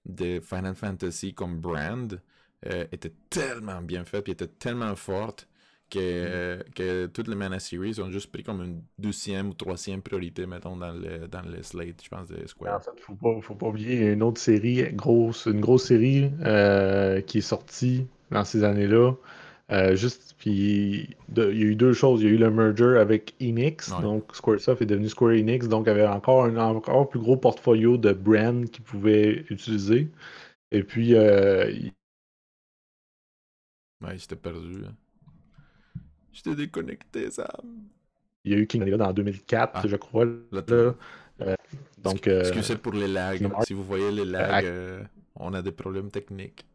de Final Fantasy comme brand euh, était tellement bien faite, puis était tellement forte que, mm. euh, que toutes les Mana Series ont juste pris comme une deuxième ou troisième priorité, mettons, dans le, dans le slate, je pense, de Square. En fait, faut pas, faut pas oublier une autre série, grosse, une grosse série euh, qui est sortie dans ces années-là. Euh, juste, puis il y a eu deux choses. Il y a eu le merger avec Enix, donc Squaresoft est devenu Square Enix, donc il y avait encore un encore plus gros portfolio de brands qu'ils pouvaient utiliser. Et puis, euh, Ouais, j'étais perdu. Hein. J'étais déconnecté, ça. Il y a eu King dans 2004, ah. je crois. Là, euh, donc, Excusez pour les lags? Si vous voyez les lags, on a des problèmes techniques.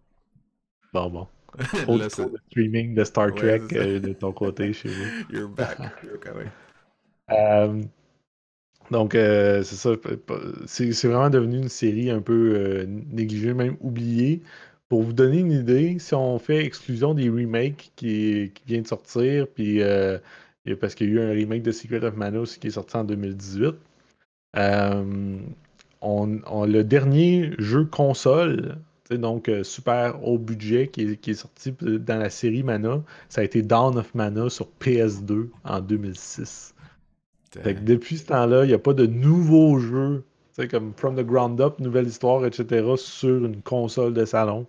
Bon, bon. Trop, de streaming de Star Trek euh, de ton côté chez vous. You're back. You're euh, donc, euh, c'est ça. C'est vraiment devenu une série un peu négligée, même oubliée. Pour vous donner une idée, si on fait exclusion des remakes qui, qui vient de sortir, puis parce qu'il y a eu un remake de Secret of Mana aussi qui est sorti en 2018, on, le dernier jeu console donc euh, super haut budget qui est, sorti dans la série Mana. Ça a été Dawn of Mana sur PS2 en 2006. depuis ce temps-là, il n'y a pas de nouveaux jeux, comme From the Ground Up, nouvelle histoire, etc., sur une console de salon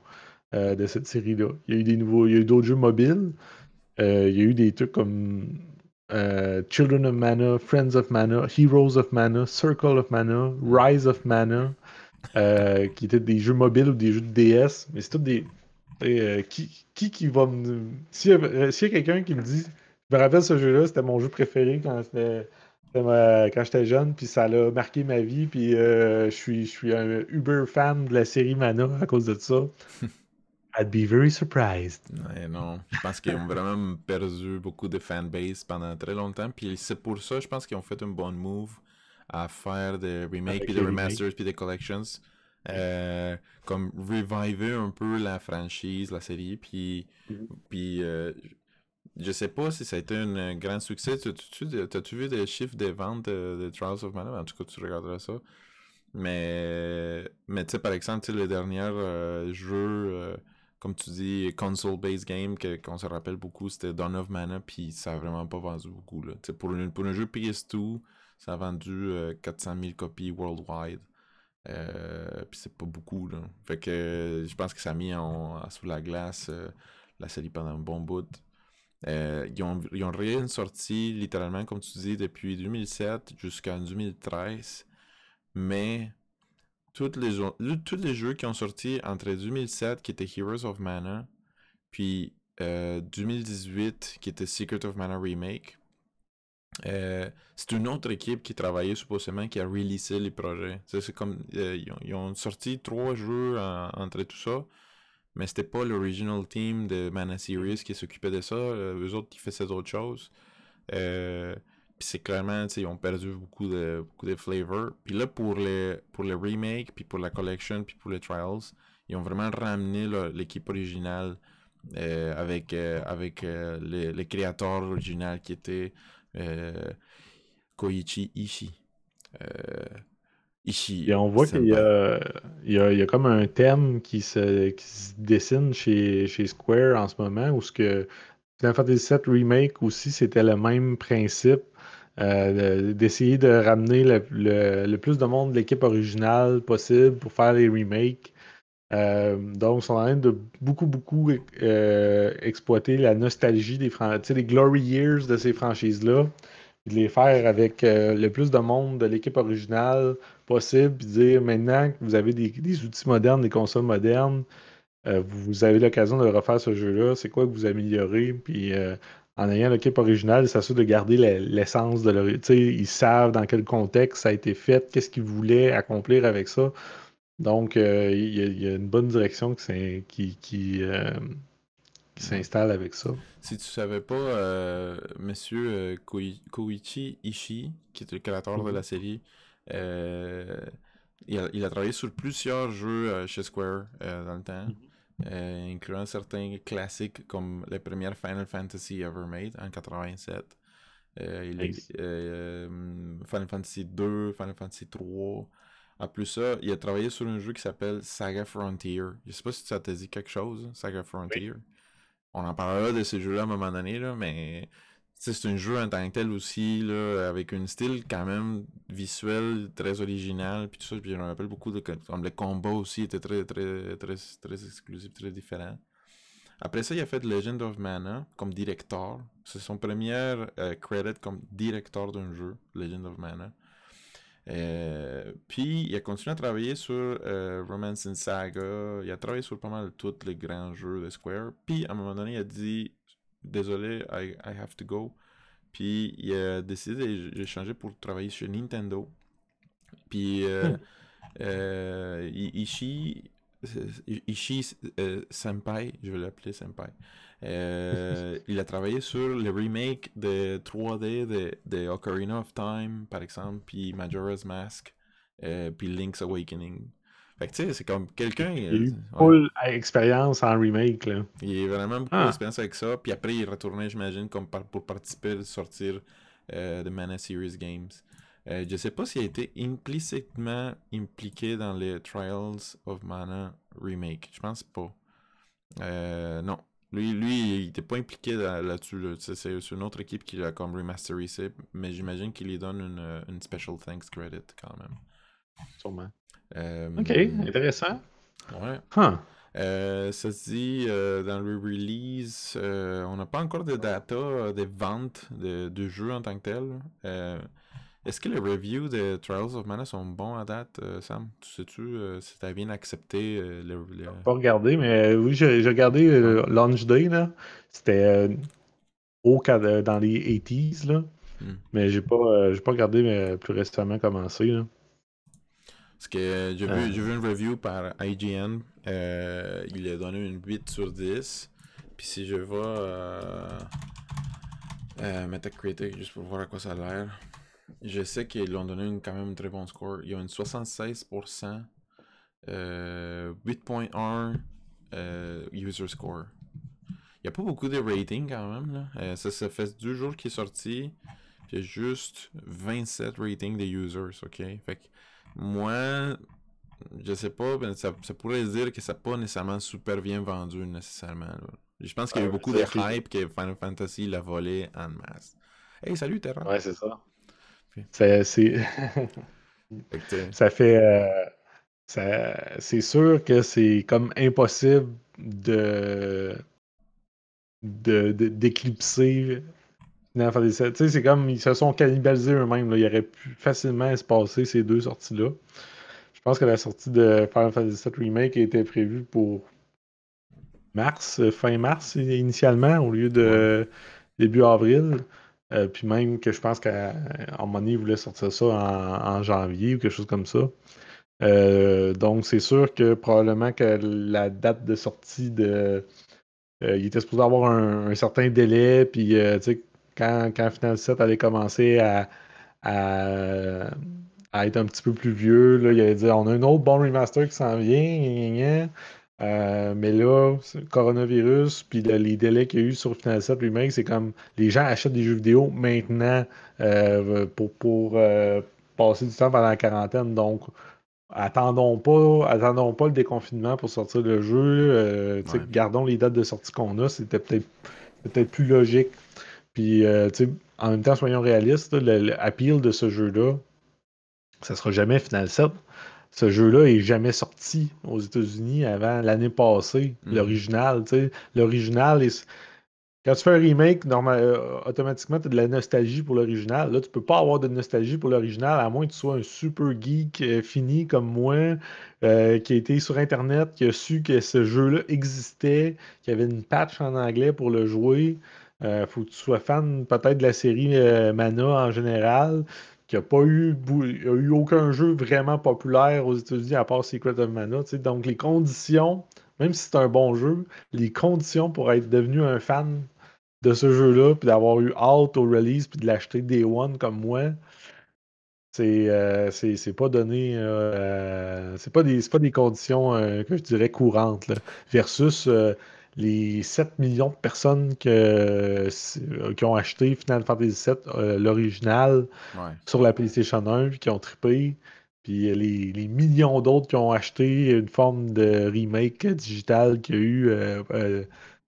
euh, de cette série-là. Il y a eu des nouveaux, il y a eu d'autres jeux mobiles. Euh, il y a eu des trucs comme Children of Mana, Friends of Mana, Heroes of Mana, Circle of Mana, Rise of Mana. Euh, qui étaient des jeux mobiles ou des jeux de DS, mais c'est tout des. Euh, qui, qui, qui va me. S'il y a, a quelqu'un qui me dit. Je me rappelle ce jeu-là, c'était mon jeu préféré quand c'était quand j'étais jeune, puis ça a marqué ma vie, puis euh, je, suis, je suis un uber fan de la série Mana à cause de ça. I'd be very surprised. Ouais, non, je pense qu'ils ont vraiment perdu beaucoup de fanbase pendant très longtemps, puis c'est pour ça, je pense qu'ils ont fait un bon move à faire des remakes, puis des remasters, puis des collections. Euh, comme reviver un peu la franchise, la série, puis, mm-hmm. puis euh, je sais pas si ça a été un grand succès. T'as-tu vu des chiffres des ventes de, Trials of Mana? En tout cas, tu regarderas ça. Mais, mais tu sais, par exemple, le dernier euh, jeu, euh, comme tu dis, console-based game, qu'on se rappelle beaucoup, c'était Dawn of Mana, puis ça a vraiment pas vendu beaucoup. Là. Pour, pour un jeu PS2, ça a vendu 400 euh, 000 copies worldwide. puis c'est pas beaucoup. Là. Fait que je pense que ça a mis en, sous la glace la série pendant un bon bout. Euh, ils, ont, ils, ont, rien sorti littéralement, comme tu dis, depuis 2007 jusqu'en 2013. Mais tous les, tous les jeux qui ont sorti entre 2007, qui étaient Heroes of Mana, puis 2018, euh, qui était Secret of Mana Remake, euh, c'est une autre équipe qui travaillait supposément qui a releasé les projets. C'est comme ils ont, sorti trois jeux entre tout ça, mais c'était pas l'original team de Mana Series qui s'occupait de ça. Euh, eux autres qui faisaient d'autres choses. Euh, puis c'est clairement, ils ont perdu beaucoup de, beaucoup de flavor. Puis là, pour les, pour le remake, puis pour la collection, puis pour les trials, ils ont vraiment ramené l'équipe originale euh, avec, avec les, créateurs originaux qui étaient Koichi Ishii. Et on voit qu'il y a comme un thème qui se, qui se dessine chez, chez Square en ce moment, où ce que Final Fantasy VII Remake aussi, c'était le même principe. Euh, d'essayer de ramener le, le, plus de monde de l'équipe originale possible pour faire les remakes. Euh, donc, ils sont en train de beaucoup, beaucoup euh, exploiter la nostalgie des, glory years de ces franchises-là de les faire avec euh, le plus de monde de l'équipe originale possible, puis dire maintenant que vous avez des, outils modernes, des consoles modernes, vous avez l'occasion de refaire ce jeu-là, c'est quoi que vous améliorez, puis en ayant l'équipe originale, ça s'assure de garder l'essence de leur. Ils savent dans quel contexte ça a été fait, qu'est-ce qu'ils voulaient accomplir avec ça. Donc, il y, a une bonne direction qui, qui, qui s'installe avec ça. Si tu savais pas, euh, monsieur euh, Koichi Ishii, qui est le créateur de mhm. la série, euh, il, a, travaillé sur plusieurs jeux chez Square dans le temps, mhm. incluant certains classiques comme les premières Final Fantasy ever made en 87. il Final Fantasy 2, Final Fantasy 3. En plus ça, il a travaillé sur un jeu qui s'appelle Saga Frontier. Je sais pas si ça te dit quelque chose, Saga Frontier on en parlera de ces jeux-là à un moment donné, là, mais c'est un jeu en tant que tel aussi, là, avec un style quand même visuel très original, puis tout ça, puis je me rappelle beaucoup de comme le combat aussi était très très très très exclusif, très différent. Après ça, il a fait Legend of Mana comme directeur. C'est son premier euh, credit comme directeur d'un jeu, Legend of Mana. Euh, puis il a continué à travailler sur euh, Romance in Saga. Il a travaillé sur pas mal tous les grands jeux de Square. Puis à un moment donné, il a dit Désolé, I, I have to go. Puis il a décidé d'échanger pour travailler chez Nintendo. Puis euh, hmm. Ishii, Ishii Senpai, je vais l'appeler Senpai. Euh, il a travaillé sur le remake de 3D de, de, Ocarina of Time, par exemple, puis Majora's Mask, euh, puis Link's Awakening. Fait que tu sais, c'est comme quelqu'un. Il a eu full expérience en remake, là. Il a vraiment beaucoup ah. d'expérience avec ça, puis après il est retourné, j'imagine, comme pour participer, sortir euh, de Mana Series Games. Euh, je sais pas s'il a été implicitement impliqué dans les Trials of Mana remake. Je pense pas. Euh, non, lui, lui il n'était pas impliqué là-dessus. C'est une autre équipe qui l'a comme remasterisé, mais j'imagine qu'il lui donne une, une, special thanks credit quand même. Sûrement. Euh, ok, intéressant. Ouais. Euh, ça se dit euh, dans le release, on n'a pas encore de data des ventes de, de jeux en tant que tel. Est-ce que les reviews de Trials of Mana sont bons à date, euh, Sam? Tu sais-tu euh, si t'as bien accepté euh, le, le- Pas regardé, mais oui, j'ai regardé Launch Day, là. C'était haut dans les 80s, là. Hmm. Mais j'ai pas, j'ai pas regardé mais plus récemment commencé, là. Parce que j'ai vu, vu une review par IGN. euh, il a donné une 8 sur 10. Puis si je vais euh, euh, Metacritic, juste pour voir à quoi ça a l'air, je sais qu'ils ont donné une, quand même un très bon score. Ils ont une 76%, euh, 8.1 euh, user score. Il n'y a pas beaucoup de rating quand même. Là. Euh, ça, ça fait deux jours qu'il est sorti. Puis il y a juste 27 ratings des users, ok? Fait que moi, je sais pas, mais ça, ça pourrait se dire que ça n'a pas nécessairement super bien vendu nécessairement. là. Je pense qu'il y a eu beaucoup de hype que Final Fantasy l'a volé en masse. Hey, salut Terra! Ouais, c'est ça. C'est- Ça fait. euh, ça- c'est sûr que c'est comme impossible de. de- d'éclipser Final Fantasy VII. Tu sais, c'est comme ils se sont cannibalisés eux-mêmes. là. Il aurait pu facilement se passer ces deux sorties-là. Je pense que la sortie de Final Fantasy VII Remake était prévue pour mars, euh, fin mars initialement, au lieu de début avril. Euh, puis même que je pense qu'à un sortir ça en, janvier ou quelque chose comme ça. Euh, donc c'est sûr que probablement que la date de sortie de. euh, il était supposé avoir un, certain délai, puis quand, quand Final 7 allait commencer à, à, être un petit peu plus vieux, là, il allait dire on a un autre bon remaster qui s'en vient. Euh, mais là, coronavirus, puis le- les délais qu'il y a eu sur Final 7 Remake, c'est comme les gens achètent des jeux vidéo maintenant euh, pour, pour euh, passer du temps pendant la quarantaine. Donc, attendons pas, attendons pas le déconfinement pour sortir le jeu. Ouais. Gardons les dates de sortie qu'on a, c'était peut-être peut-être plus logique. Puis, en même temps, soyons réalistes, là, le, le appeal de ce jeu-là, ça sera jamais Final 7. Ce jeu-là est jamais sorti aux États-Unis avant l'année passée, Mhm. l'original. tu sais. L'original est. Quand tu fais un remake, normal, euh, automatiquement, tu as de la nostalgie pour l'original. Là, tu peux pas avoir de nostalgie pour l'original, à moins que tu sois un super geek euh, fini comme moi, euh, qui a été sur Internet, qui a su que ce jeu-là existait, qu'il y avait une patch en anglais pour le jouer. Faut que tu sois fan peut-être de la série Mana en général, qui n'a pas eu, y a eu aucun jeu vraiment populaire aux États-Unis à part Secret of Mana. Donc, les conditions, même si c'est un bon jeu, les conditions pour être devenu un fan de ce jeu-là, puis d'avoir eu hâte au release, puis de l'acheter Day One comme moi, c'est euh, pas donné. euh, c'est pas des, pas des conditions euh, que je dirais courantes. versus euh, les 7 millions de personnes que, c'est- qui ont acheté Final Fantasy VII, euh, l'original, Ouais. sur la PlayStation 1, puis qui ont trippé. Puis les, les millions d'autres qui ont acheté une forme de remake digital qu'il y a eu, euh, euh,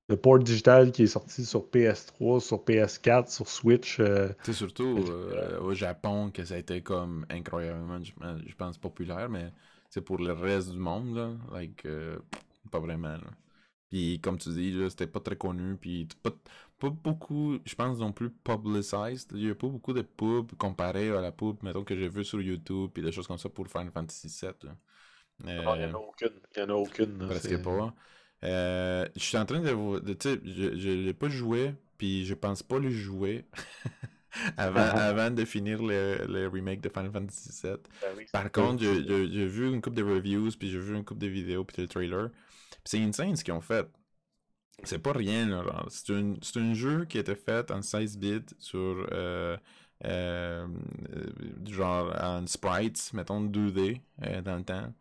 le port digital qui est sorti sur PS3, sur PS4, sur Switch. euh, C'est surtout euh, au Japon que ça a été comme incroyablement, je, pense, populaire, mais c'est pour le reste du monde, là, like, euh, pas vraiment. Là. Puis comme tu dis, là, c'était pas très connu, puis pas, pas beaucoup, je pense non plus publicized. Il y a pas beaucoup de pubs comparé à la pub, mettons, que j'ai vu sur YouTube, puis des choses comme ça pour Final Fantasy VII. Là. Non, il n'y Euh, en a aucune. Il y en a aucune. Presque pas. Euh, je suis en train de vous. de- Tu sais, je, je l'ai pas joué, puis je pense pas le jouer avant, Ah. avant de finir le, le remake de Final Fantasy VII. Ben oui, Par contre, j'ai- vu une couple de reviews, puis j'ai vu une couple de vidéos, puis le trailer. C'est insane ce qu'ils ont fait. C'est pas rien, là. C'est un, un jeu qui été fait en 16 bits sur. Euh, euh, genre en sprites, mettons 2D euh, dans le temps.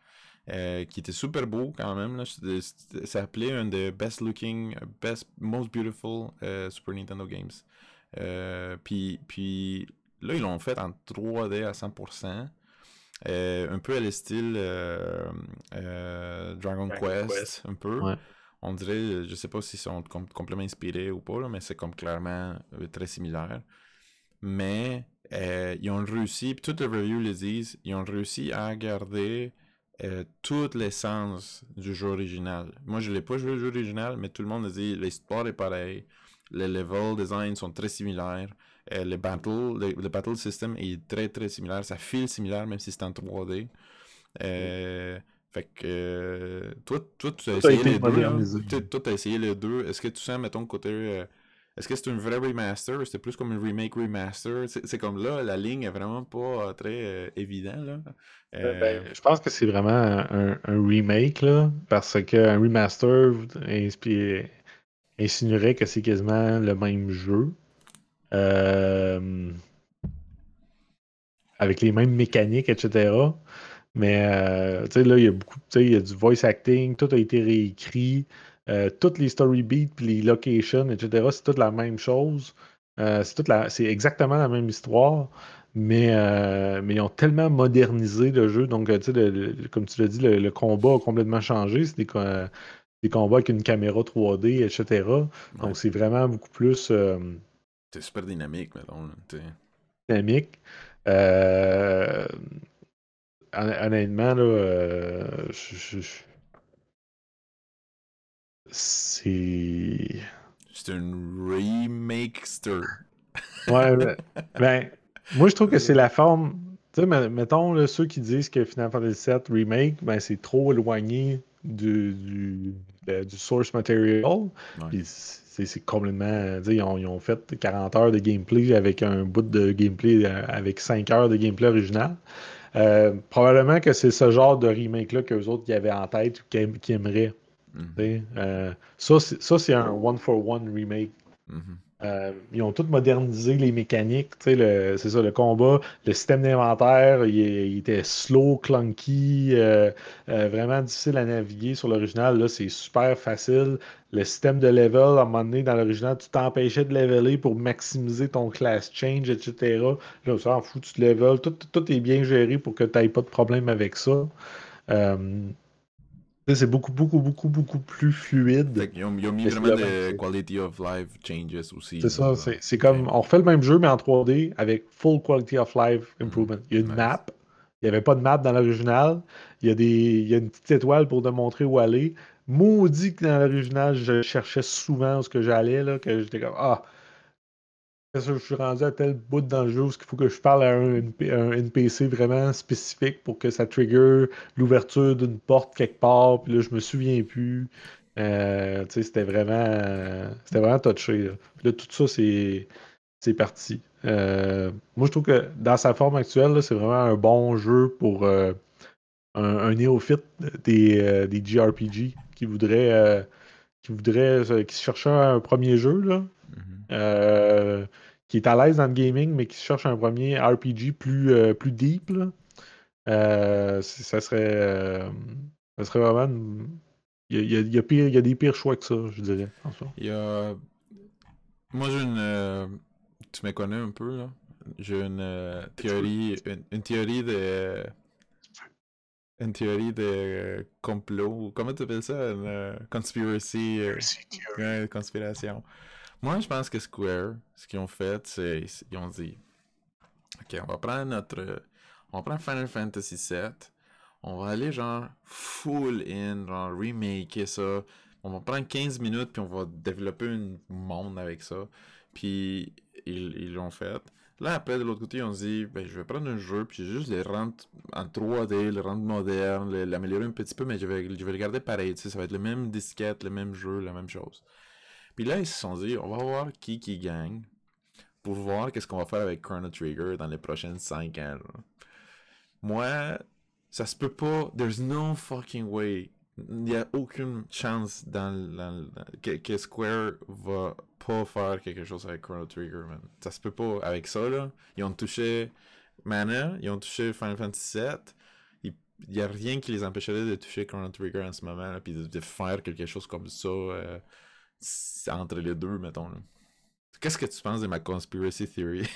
Euh, qui était super beau quand même. Là. Ça un des best looking, best, most beautiful Super Nintendo games. Puis, puis là, ils l'ont fait en 3D à 100%. Euh, un peu à le style euh, euh, Dragon, Dragon Quest, Quest. un peu. Ouais. On dirait, je sais pas s'ils sont com- complètement inspirés ou pas, là, mais c'est comme clairement euh, très similaire. Mais euh, ils ont réussi, puis toutes les reviews le disent, ils ont réussi à garder euh, toute l'essence du jeu original. Moi, je l'ai pas joué au jeu original, mais tout le monde a dit l'histoire est pareille, les level design sont très similaires, Euh, le, battle, le, battle system est très très similaire. Ça file similaire même si c'est en 3D. Euh, fait que toi, toi, tu as essayé les deux. Toi, tu as essayé les deux. Est-ce que tu sens, mettons, côté est-ce que c'est une vraie remaster ou c'est plus comme une remake remaster? C'est comme là, la ligne est vraiment pas euh, très euh, évidente. Là. Euh, ben, je pense que c'est vraiment un, remake là, parce qu'un remaster insinuerait que c'est quasiment le même jeu. Avec les mêmes mécaniques, etc. Mais tu sais, là, il y a beaucoup, il y a du voice acting, tout a été réécrit. Euh, toutes les story beats, puis les locations, etc., c'est toute la même chose. Euh, c'est, toute la, c'est exactement la même histoire, mais, euh, mais ils ont tellement modernisé le jeu. Donc, tu sais, comme tu l'as dit, le, combat a complètement changé. C'est des, des, combats avec une caméra 3D, etc. Donc, c'est vraiment beaucoup plus. C'est super dynamique, mettons. Dynamique. honnêtement, là, je c'est. C'est un remakester. ouais, ben, ben, moi je trouve que c'est la forme. Tu sais, mettons là, ceux qui disent que Final Fantasy VII Remake, ben, c'est trop éloigné du, du, du source material. C'est complètement. Ils ont, ils ont, fait 40 heures de gameplay avec un bout de gameplay euh, avec 5 heures de gameplay original. Euh, probablement que c'est ce genre de remake-là qu'eux autres qui avaient en tête ou qui aimeraient. Euh, ça, c'est un one-for-one remake. Mhm. Euh, ils ont tout modernisé les mécaniques, c'est ça, le combat, le système d'inventaire, il, était slow, clunky, euh, vraiment difficile à naviguer sur l'original. Là, c'est super facile. Le système de level, à un moment donné, dans l'original, tu t'empêchais de leveler pour maximiser ton class change, etc. Là, on s'en fout, tu te level. Tout, tout, est bien géré pour que tu n'aies pas de problème avec ça. C'est beaucoup, beaucoup, beaucoup, beaucoup plus fluide. Ils ont, mis vraiment des quality of life changes aussi. C'est ça, c'est comme on refait le même jeu, mais en 3D avec full quality of life mm-hmm. improvement. Il y a une map. Il n'y avait pas de map dans l'original. Il, y a des, il y a une petite étoile pour te montrer où aller. Maudit que dans l'original, je cherchais souvent où ce que j'allais, là, que j'étais comme Ah, je suis rendu à tel bout dans le jeu où il faut que je parle à un, NPC vraiment spécifique pour que ça trigger l'ouverture d'une porte quelque part. Puis là, je me souviens plus. Euh, c'était vraiment, c'était vraiment touché. Là. tout ça, c'est, parti. Euh, moi, je trouve que dans sa forme actuelle, c'est vraiment un bon jeu pour euh, un, néophyte des, des JRPG qui voudrait, qui voudrait, qui cherchait un premier jeu. Là. Mm-hmm qui est à l'aise dans le gaming, mais qui cherche un premier RPG plus, euh, plus deep, euh, ça serait. Euh, ça serait vraiment. Il y a, il, y a pire, il y a, des pires choix que ça, je dirais. Il y a. Moi, j'ai une. Tu me connais un peu, là. J'ai une théorie. Une, théorie de. Une théorie de complot. Comment tu appelles ça? Une conspiracy. Une conspiration. Moi, je pense que Square, ce qu'ils ont fait, c'est ils ont dit Ok, on va prendre notre. On va prendre Final Fantasy VII. On va aller genre full in, genre remaker ça. On va prendre 15 minutes puis on va développer un monde avec ça. Puis ils l'ont fait. Là, après, de l'autre côté, on se dit, ben, je vais prendre un jeu, puis juste les rendre en 3D, le rendre moderne, l'améliorer un petit peu, mais je vais, je vais le garder pareil, tu sais, ça va être le même disquette, le même jeu, la même chose. Puis là, ils se sont dit, on va voir qui qui gagne pour voir qu'est-ce qu'on va faire avec Chrono Trigger dans les prochaines 5 ans. Moi, ça se peut pas. There's no fucking way. Il n'y a aucune chance dans, que, Square va pas faire quelque chose avec Chrono Trigger, man. Ça se peut pas. Avec ça, là, ils ont touché Mana, ils ont touché Final Fantasy VII. Il n'y a rien qui les empêcherait de toucher Chrono Trigger en ce moment, puis de, faire quelque chose comme ça. Euh, entre les deux, mettons. Qu'est-ce que tu penses de ma conspiracy theory?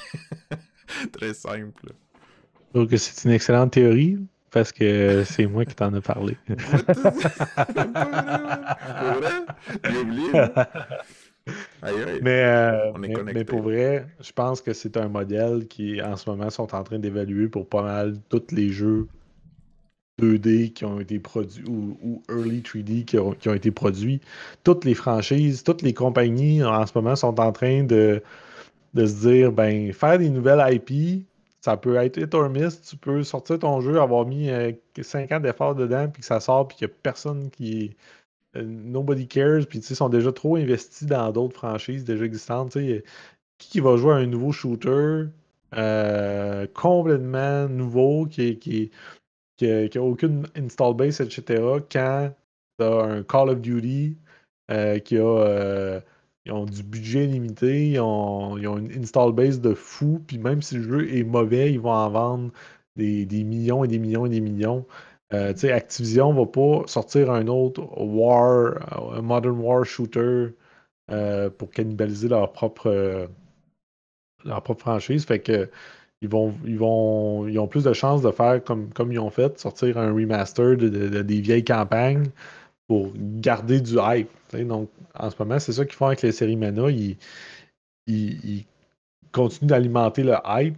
Très simple. Je trouve que c'est une excellente théorie parce que c'est moi qui t'en ai parlé. J'ai oublié. Mais, euh, mais, pour vrai, je pense que c'est un modèle qui en ce moment sont en train d'évaluer pour pas mal tous les jeux 2D qui ont été produits ou, Early 3D qui ont, été produits. Toutes les franchises, toutes les compagnies en ce moment sont en train de, se dire, ben, faire des nouvelles IP, ça peut être hit or miss. Tu peux sortir ton jeu, avoir mis 5 ans d'efforts dedans, puis que ça sort, puis qu'il n'y a personne qui. nobody cares, puis ils sont déjà trop investis dans d'autres franchises déjà existantes. Qui, qui va jouer à un nouveau shooter complètement nouveau, qui, qui, qui, qui a aucune install base, etc., quand tu as un Call of Duty qui a ils ont du budget limité, ils ont, une install base de fou, puis même si le jeu est mauvais, ils vont en vendre des, millions et des millions et des millions. Euh, Activision va pas sortir un autre War, un Modern War shooter euh, pour cannibaliser leur propre, leur propre franchise. Fait que ils vont, ils vont, ils ont plus de chances de faire comme, comme ils ont fait, sortir un remaster de des vieilles campagnes pour garder du hype. Donc, en ce moment, c'est ça qu'ils font avec les séries Mana. Ils, ils, continuent d'alimenter le hype.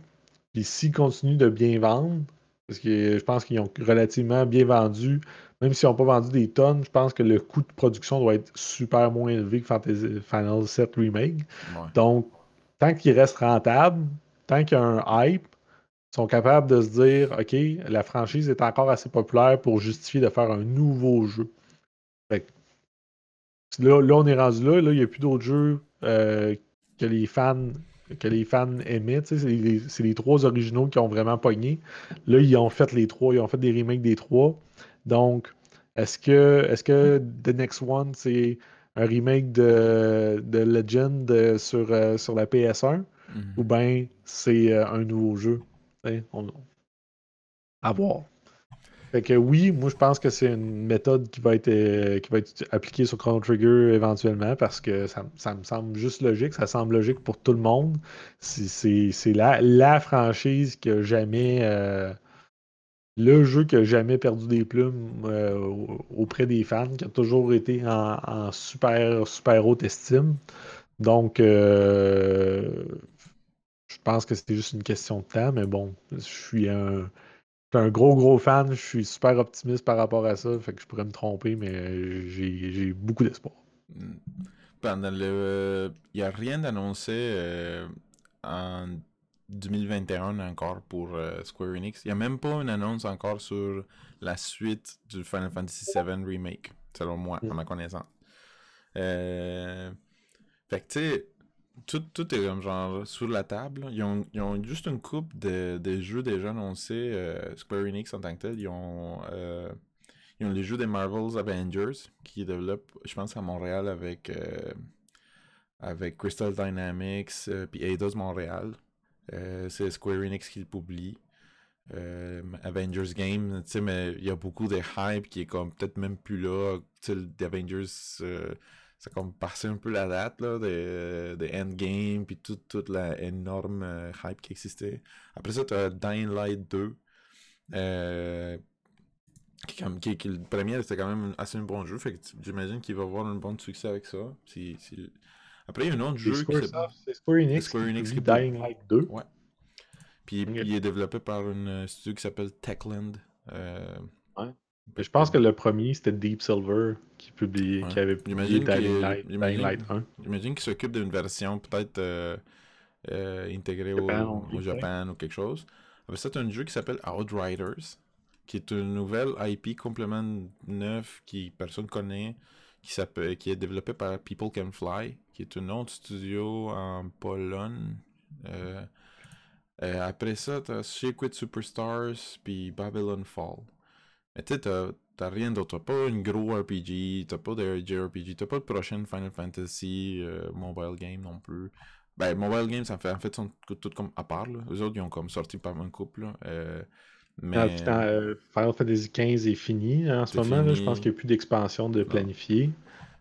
Puis s'ils continuent de bien vendre, parce que je pense qu'ils ont relativement bien vendu, même s'ils n'ont pas vendu des tonnes, je pense que le coût de production doit être super moins élevé que Fantasy, Final 7 Remake. Donc, tant qu'ils restent rentables, tant qu'il y a un hype, ils sont capables de se dire OK, la franchise est encore assez populaire pour justifier de faire un nouveau jeu. Là, là, on est rendu là. Là, il n'y a plus d'autres jeux euh, que les fans que les fans aimaient. C'est les, les, trois originaux qui ont vraiment pogné. Là, ils ont fait les trois. Ils ont fait des remakes des trois. Donc, est-ce que, est que The Next One, c'est un remake de, de Legend sur, euh, sur la PS1 mm-hmm. ou bien c'est euh, un nouveau jeu? On... À voir. Fait que oui, moi je pense que c'est une méthode qui va être euh, qui va être appliquée sur Chrono Trigger éventuellement parce que ça, me semble juste logique, ça semble logique pour tout le monde. C'est la, la franchise qui a jamais euh, le jeu qui a jamais perdu des plumes auprès des fans, qui a toujours été en, super super haute estime. Donc je pense que c'était juste une question de temps, mais bon, je suis un suis un gros, gros fan. Je suis super optimiste par rapport à ça. Fait que je pourrais me tromper, mais j'ai beaucoup d'espoir. Hmm. Pendant le. Il n'y a rien d'annoncé euh, en 2021 encore pour euh, Square Enix. Il n'y a même pas une annonce encore sur la suite du Final Fantasy VII Remake, selon moi, à ma connaissance. Euh... Fait que tu sais tout, tout, est comme genre sur la table. Ils ont, ils ont juste une coupe de, de, jeux déjà annoncés. Euh, Square Enix en tant que tel. Ils ont, euh, ils ont les jeux des Marvel's Avengers qui développent, je pense, à Montréal avec, euh, avec Crystal Dynamics puis Eidos Montréal. c'est Square Enix qui le publie. Avengers Game, tu sais, mais il y a beaucoup de hype qui est comme peut-être même plus là. Tu sais, Avengers ça comme passé un peu la date là, de, de Endgame, puis toute, toute la énorme euh, hype qui existait. Après ça, tu as Dying Light 2. Euh, qui, qui, le premier, c'était quand même assez un bon jeu. Fait que j'imagine qu'il va avoir un bon succès avec ça. Après, il y a un autre jeu qui C'est Square Enix. Square Enix qui Dying Light 2. Ouais. Puis il est développé par une studio qui s'appelle Techland. Euh, je pense que le premier, c'était Deep Silver qui, publiait, qui avait publié Dying Light, Light 1. J'imagine qu'il s'occupe d'une version peut-être euh, euh, intégrée au, Japon ou quelque chose. Tu un jeu qui s'appelle Outriders, qui est une nouvelle IP complètement neuve qui personne connaît, qui, qui est développé par People Can Fly, qui est un autre studio en Pologne. Euh, après ça, tu as Secret Superstars, puis Babylon Fall. Mais tu sais, t'as rien d'autre. T'as pas une gros RPG, t'as pas de JRPG, t'as pas de prochaine Final Fantasy euh, mobile game non plus. Ben, mobile game, ça fait, en fait, sont tout comme à part. Là. Eux autres, ils ont comme sorti par un couple. Là. Euh, mais... Ah, euh, Final Fantasy XV est fini en ce moment. Là, je pense qu'il n'y a plus d'expansion de planifier.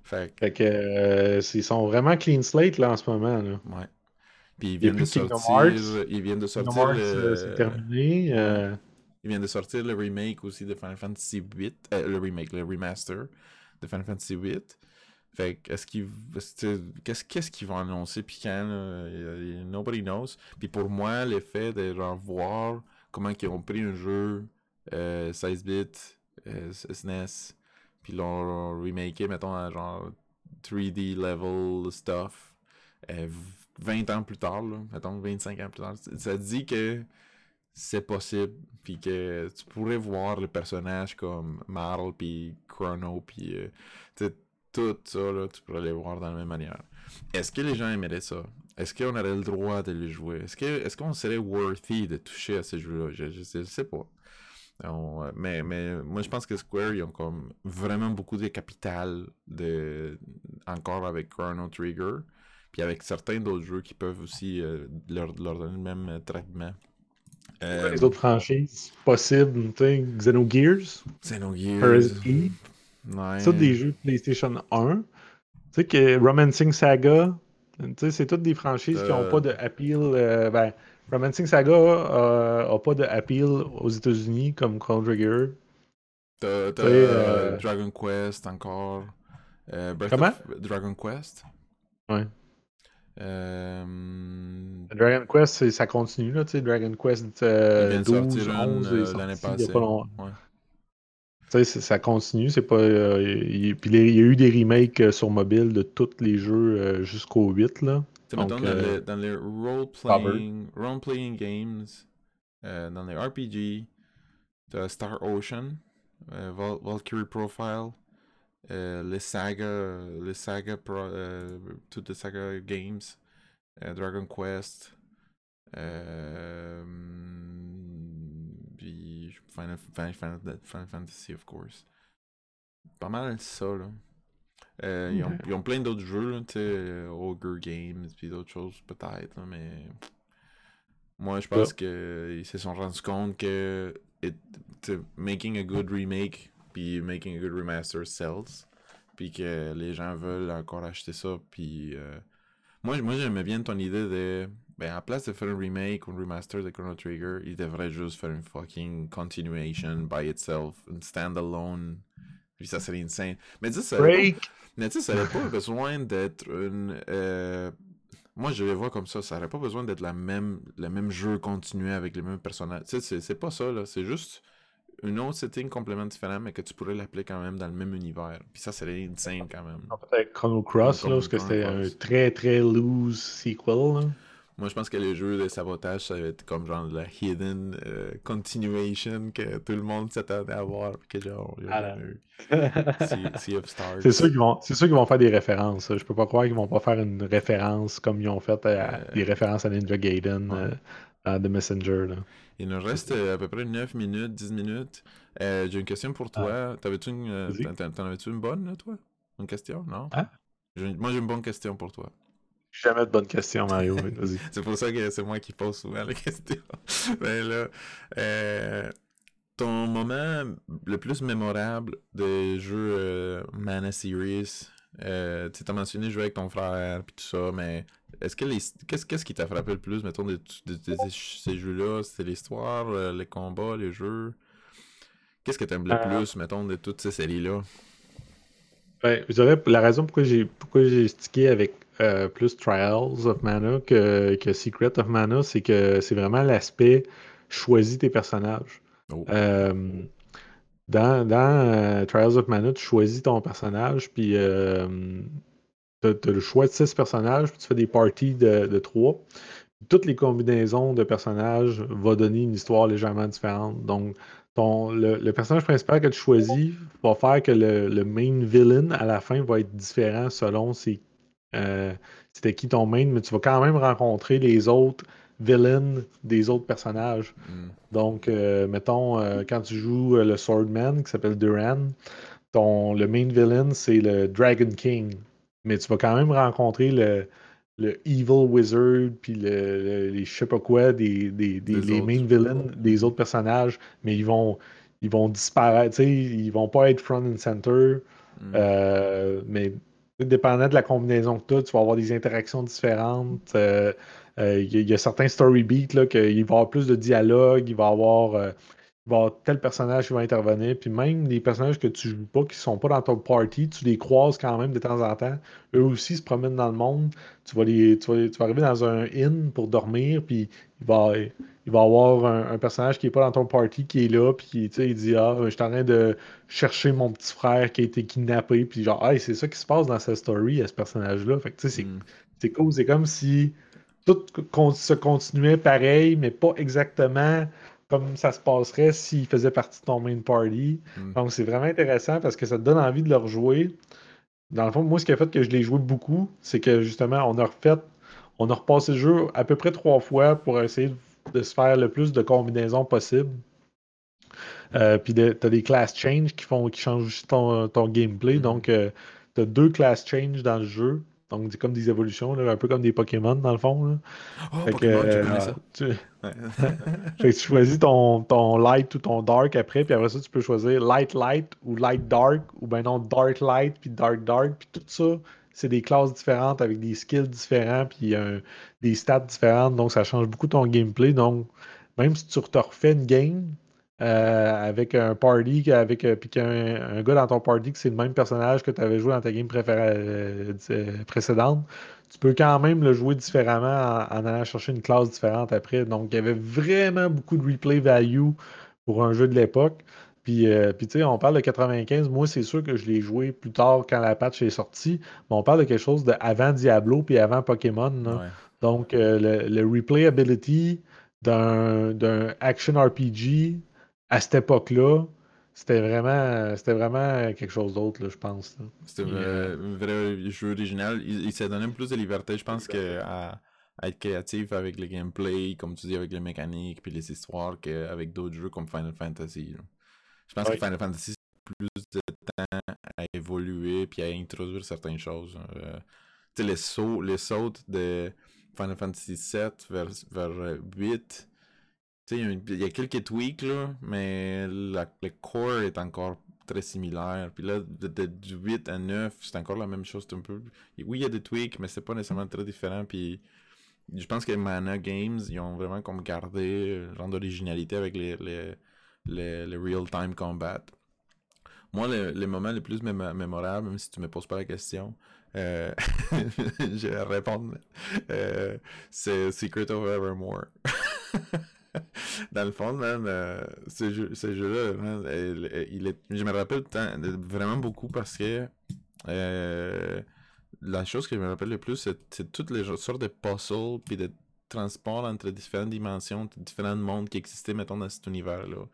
Fait, que ils sont vraiment clean slate là en ce moment. Là. Ouais. Puis ils viennent de sortir. Ils viennent de sortir. C'est terminé. Il vient de sortir le remake aussi de Final Fantasy VIII. Euh, le remake, le remaster de Final Fantasy VIII. Fait est-ce qu'ils. Qu'est-ce qu'est-ce qu'ils vont annoncer, puis quand, Nobody knows. Puis pour moi, l'effet de voir comment ils ont pris un jeu 16 euh, bits, euh, SNES, puis l'ont remaké, mettons, genre 3D level stuff. 20 ans plus tard, là, mettons 25 ans plus tard, ça dit que c'est possible, puis que tu pourrais voir le personnage comme Marl, puis Chrono, puis euh, tout ça, là, tu pourrais les voir de la même manière. Est-ce que les gens aimeraient ça? Est-ce qu'on aurait le droit de les jouer? Est-ce qu'on est qu'on serait worthy de toucher à ces jeux-là? Je, je, sais pas. Euh, mais, mais moi, je pense que Square, ils ont comme vraiment beaucoup de capital de, encore avec Chrono Trigger. Puis avec certains d'autres jeux qui peuvent aussi euh, leur, leur, donner le même traitement. Euh, les autres franchises possibles, tu sais, Xenogears, Xenogears, E. Ouais. C'est des jeux PlayStation 1. Tu sais que Romancing Saga, tu sais, c'est toutes des franchises qui n'ont pas de appeal. ben, Romancing Saga n'a euh, pas de appeal aux États-Unis comme Chrono Trigger. T'as euh, Dragon Quest encore. Comment? Dragon Quest. Ouais. Euh... Dragon Quest, ça continue, là, tu sais, Dragon Quest euh, 12, 11, euh, l'année passée. Ouais. Tu sais, ça continue, c'est pas... Euh, il, puis il y a eu des remakes sur mobile de tous les jeux jusqu'au 8, là. Donc, dans, les, dans les role-playing role -playing games, dans les RPG, Star Ocean, Val Valkyrie Profile, les saga, les saga, pro, euh, toutes les saga games, euh, Dragon Quest, euh, puis Final, Final, Final, Fantasy, of course. Pas mal ça, là. Euh, ils, ont, ils, ont, plein d'autres jeux, tu sais, Ogre Games, puis d'autres choses peut-être, mais moi je pense qu'ils se sont rendus compte que it, making a good remake puis making a good remaster sells, puis que les gens veulent encore acheter ça, puis euh... moi, moi j'aimais bien ton idée de, ben à place de faire un remake ou un remaster de Chrono Trigger, ils devraient juste faire une fucking continuation by itself, une standalone, puis ça serait insane. Mais tu sais, ça n'aurait pas, pas besoin d'être une... Euh... Moi, je les vois comme ça. Ça n'aurait pas besoin d'être la même, le même jeu continué avec les mêmes personnages. Tu sais, c'est pas ça, là. C'est juste une autre setting complètement différent, mais que tu pourrais l'appeler quand même dans le même univers. Puis ça, serait insane quand même. Peut-être Chrono Cross, là, parce que c'était un très très loose sequel. Là. Moi, je pense que les jeux de sabotage, ça va être comme genre la hidden uh, continuation que tout le monde s'attendait à voir. Puis que genre, il y a eu sea, of Stars. C'est sûr qu'ils vont, vont, faire des références. Je peux pas croire qu'ils vont pas faire une référence comme ils ont fait à, euh... des références à Ninja Gaiden. Ouais. Euh, à The Messenger. Là. Il nous reste euh, à peu près 9 minutes, 10 minutes. Euh, J'ai une question pour toi. Ah. T'avais-tu une, euh, T'en avais-tu une bonne, là, toi? Une question, non? Hein? Moi, j'ai une bonne question pour toi. Jamais de bonne question, Mario. c'est pour ça que c'est moi qui pose souvent les questions. Mais là, euh, ton moment le plus mémorable des jeux euh, Mana Series, euh, tu as mentionné jouer avec ton frère puis tout ça, mais est-ce que les qu'est-ce qu'est-ce qui t'a frappé le plus, mettons, de, de, de, de ces jeux-là? C'était l'histoire, les combats, les jeux? Qu'est-ce que t'aimes le euh... plus, mettons, de toutes ces séries-là? Ben, je dirais la raison pourquoi j'ai pourquoi j'ai stické avec euh, plus Trials of Mana que, que Secret of Mana, c'est que c'est vraiment l'aspect choisis tes personnages. Oh. Euh, dans, dans euh, Trials of Mana, tu choisis ton personnage, puis tu as, le choix de six personnages, puis tu fais des parties de, de trois. Toutes les combinaisons de personnages vont donner une histoire légèrement différente. Donc, ton, le, le, personnage principal que tu choisis va faire que le, le, main villain à la fin va être différent selon c'est euh, c'était qui ton main, mais tu vas quand même rencontrer les autres villains des autres personnages. Mm. Donc, euh, mettons, euh, quand tu joues le Swordman qui s'appelle Duran, ton, le main villain c'est le Dragon King. Mais tu vas quand même rencontrer le, le Evil Wizard, puis le, le, les je sais pas quoi, des, des, des, les main villains des autres personnages, mais ils vont, ils vont disparaître, ils vont pas être front and center, Mm. euh, mais dépendant de la combinaison que tu as, tu vas avoir des interactions différentes. Euh, il euh, y, y, a certains story beats là, qu'il va y avoir plus de dialogue, il va y avoir, va tel personnage qui va intervenir, puis même les personnages que tu joues pas, qui sont pas dans ton party, tu les croises quand même de temps en temps. Eux aussi se promènent dans le monde. Tu vas, les, tu vas, arriver dans un inn pour dormir, puis il va, il va avoir un, personnage qui est pas dans ton party qui est là, puis il dit Ah, je suis en train de chercher mon petit frère qui a été kidnappé, puis genre, hey, c'est ça qui se passe dans cette story à ce personnage-là. Fait que tu sais, c'est mm. cool. C'est comme si tout se continuait pareil, mais pas exactement comme ça se passerait s'il faisait partie de ton main party. Hmm. Donc, c'est vraiment intéressant parce que ça te donne envie de le rejouer. Dans le fond, moi, ce qui a fait que je l'ai joué beaucoup, c'est que justement, on a refait, on a repassé le jeu à peu près trois fois pour essayer de se faire le plus de combinaisons possible. Euh, puis tu as des class change qui font qui changent ton, ton gameplay. Hmm. Donc, euh, tu as deux class change dans le jeu. Donc, c'est comme des évolutions, un peu comme des Pokémon dans le fond. Oh, Pokémon, euh, ça. Tu... tu choisis ton, ton light ou ton dark après, puis après ça, tu peux choisir light light ou light dark, ou ben non, dark light puis dark dark, puis tout ça, c'est des classes différentes avec des skills différents, puis des stats différentes, donc ça change beaucoup ton gameplay. Donc, même si tu te refais une game, euh, avec un party, avec euh, puis qu'un un gars dans ton party que c'est le même personnage que tu avais joué dans ta game euh, précédente, tu peux quand même le jouer différemment en, allant chercher une classe différente après. Donc, il y avait vraiment beaucoup de replay value pour un jeu de l'époque. Puis, puis tu sais, on parle de 95. Moi, c'est sûr que je l'ai joué plus tard quand la patch est sortie. Mais on parle de quelque chose de avant Diablo puis avant Pokémon. Donc, le, le replayability d'un action RPG à cette époque-là, c'était vraiment, c'était vraiment quelque chose d'autre, je pense. C'était un vrai jeu original. Il, s'est donné plus de liberté, je pense, qu'à à être créatif avec le gameplay, comme tu dis, avec les mécaniques puis les histoires, qu'avec d'autres jeux comme Final Fantasy. Je pense que Final Fantasy, c'est plus de temps à évoluer puis à introduire certaines choses. Euh, tu sais, les sauts, les sauts de Final Fantasy 7 vers, vers 8 il y, a quelques tweaks, là, mais le core est encore très similaire. Puis là, de, du 8 à 9, c'est encore la même chose. Un peu... Oui, il y a des tweaks, mais c'est pas nécessairement très différent. Puis je pense que Mana Games, ils ont vraiment comme gardé un genre d'originalité avec les, les, les, real-time combat. Moi, le, moment le plus mémorable, même si tu me poses pas la question, euh, je vais répondre, euh, c'est Secret of Evermore. dans le fond, man, euh, ce jeu-là, il est, je me rappelle vraiment beaucoup parce que euh, la chose que je me rappelle le plus, c'est toutes les sortes de puzzles puis de transports entre différentes dimensions, différents mondes qui existaient, mettons, dans cet univers-là.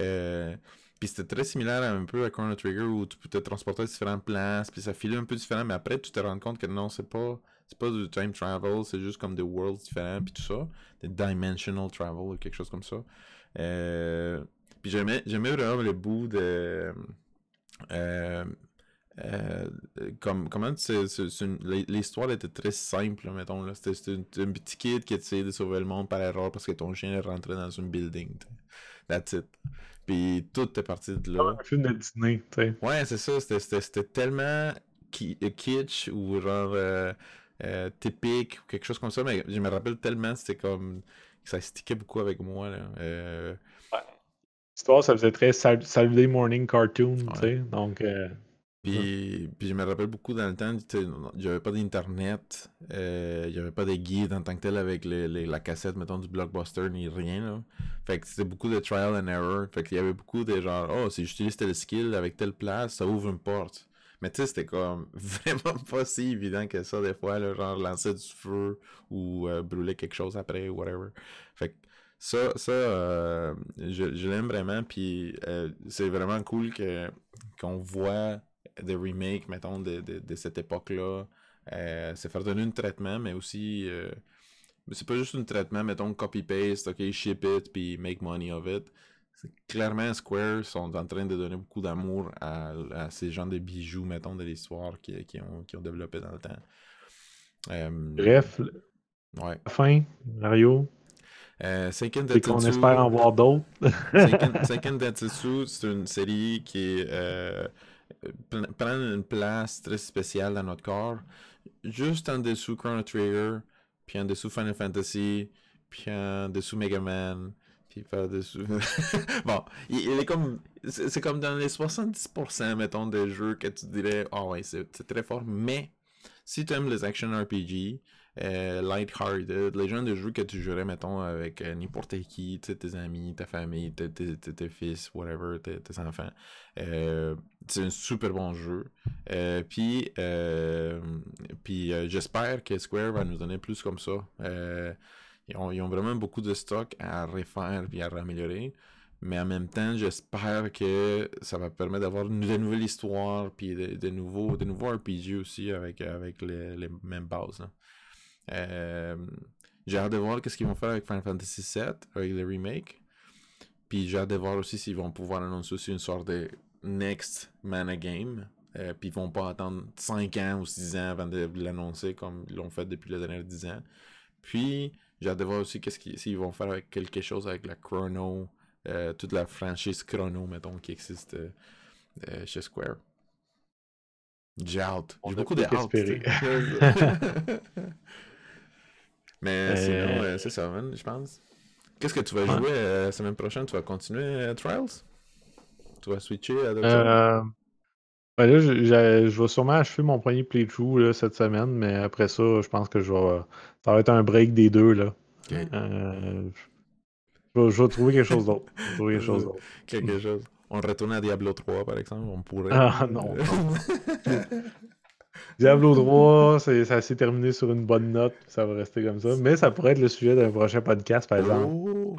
Euh, puis c'était très similaire un peu à Chrono Trigger où tu peux te transporter à différentes places, puis ça filait un peu différent, mais après tu te rends compte que non, c'est pas c'est pas du time travel, c'est juste comme des worlds différents puis tout ça, des dimensional travel ou quelque chose comme ça. Euh, puis j'aimais j'aimais vraiment le bout de euh, euh, comme comment l'histoire était très simple mettons là. C'était un petit kid qui essayait de sauver le monde par erreur parce que ton chien est rentré dans une building that's it. Puis tout est parti de là. Un film de Disney ouais c'est ça. C'était tellement kitsch ou genre euh, typique ou quelque chose comme ça, mais je me rappelle tellement, c'était comme. Ça stickait beaucoup avec moi. Là. Euh... L'histoire, ça faisait très Saturday morning cartoon, tu sais. Donc. Euh, puis, puis, je me rappelle beaucoup dans le temps, il n'y avait pas d'internet, euh, il n'y avait pas de guide en tant que tel avec les, la cassette, mettons, du blockbuster ni rien. Là. Fait que c'était beaucoup de trial and error. Fait qu'il y avait beaucoup de genre, oh, si j'utilise tel skill avec telle place, ça ouvre une porte. Mais tu sais, c'était comme vraiment pas si évident que ça, des fois, là, genre lancer du feu ou euh, brûler quelque chose après, whatever. Fait que ça, ça euh, je, je l'aime vraiment, puis euh, c'est vraiment cool que qu'on voit des remakes, mettons, de, de, de cette époque-là. c'est faire donner un traitement, mais aussi c'est pas juste un traitement, mettons, copy-paste, ok, ship it, puis make money of it clairement, Square sont en train de donner beaucoup d'amour à, ces gens de bijoux, mettons, de l'histoire qui, ont, qui, ont, développé dans le temps. Euh, Bref, ouais. fin, Mario. Euh, Seiken qu'on espère en voir d'autres. Seiken Densetsu, c'est une série qui euh, prend une place très spéciale dans notre corps. Juste en dessous Chrono Trigger, puis en dessous Final Fantasy, puis en dessous Mega Man, Puis faire des bon, il, est comme. C'est comme dans les 70%, mettons, des jeux que tu dirais, ah ouais, c'est très fort. Mais si tu aimes les action RPG, euh, light-hearted, les genres de jeux que tu jouerais, mettons, avec euh, n'importe qui, tes amis, ta famille, tes, tes, tes fils, whatever, tes, enfants, euh, c'est un super bon jeu. Euh, puis, puis j'espère que Square va nous donner plus comme ça. Ils ont, ils, ont, vraiment beaucoup de stock à refaire et à améliorer. Mais en même temps, j'espère que ça va permettre d'avoir une, de nouvelles histoires puis de, nouveaux, de RPG aussi avec, avec les, les mêmes bases. Euh, j'ai hâte de voir qu'est-ce qu'ils vont faire avec Final Fantasy VII, avec le remake. Puis j'ai hâte de voir aussi s'ils vont pouvoir annoncer aussi une sorte de next mana game. Euh, puis ils vont pas attendre 5 ans ou 6 ans avant de l'annoncer comme ils l'ont fait depuis les dernières 10 ans. Puis j'ai hâte de voir aussi qu'est-ce qu'ils vont faire avec quelque chose avec la Chrono, euh, toute la franchise Chrono, mettons, qui existe euh, euh, chez Square. J'ai hâte. J'ai beaucoup de Mais sinon, c'est ça, je pense. Qu'est-ce que tu vas jouer la semaine prochaine? Tu vas continuer Trials? Tu vas switcher à d'autres ben là, je, vais sûrement achever mon premier playthrough là, cette semaine, mais après ça, je pense que je vais. Ça va être un break des deux. Là. Euh, je, vais, trouver quelque chose d'autre. quelque chose d'autre. quelque chose. On retourne à Diablo 3, par exemple. On pourrait. Ah non. Diablo 3, ça s'est terminé sur une bonne note. Ça va rester comme ça. Mais ça pourrait être le sujet d'un prochain podcast, par exemple. Oh.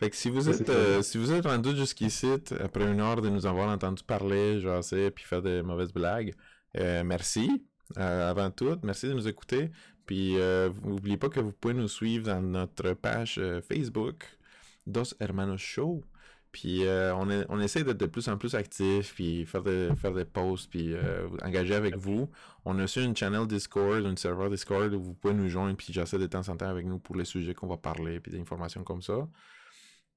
Fait que si vous êtes euh, si vous êtes rendu jusqu'ici, après une heure de nous avoir entendu parler, jaser, puis faire des mauvaises blagues, euh, merci. Euh, avant tout, merci de nous écouter. Puis n'oubliez pas que vous pouvez nous suivre dans notre page Facebook, Dos Hermanos Show. Puis on, on essaie d'être de plus en plus actifs, puis faire des, faire des posts, puis engager avec vous. On a aussi une channel Discord, un serveur Discord où vous pouvez nous joindre, puis j'essaie de temps en temps avec nous pour les sujets qu'on va parler, puis des informations comme ça.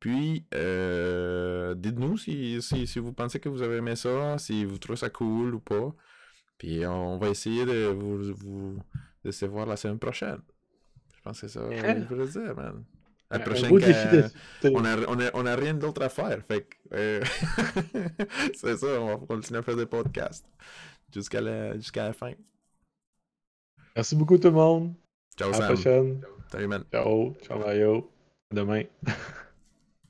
Puis, euh, dites-nous si, si, vous pensez que vous avez aimé ça, si vous trouvez ça cool ou pas. Puis, on va essayer de vous, vous de se voir la semaine prochaine. Je pense que c'est ça je veux dire, man. La prochaine, on, a, on, a, on a rien d'autre à faire. Fait euh, c'est ça, on va continuer à faire des podcasts jusqu'à la, jusqu'à la fin. Merci beaucoup tout le monde. Ciao, à la prochaine. Salut, man. Ciao. Ciao, Mario. À demain.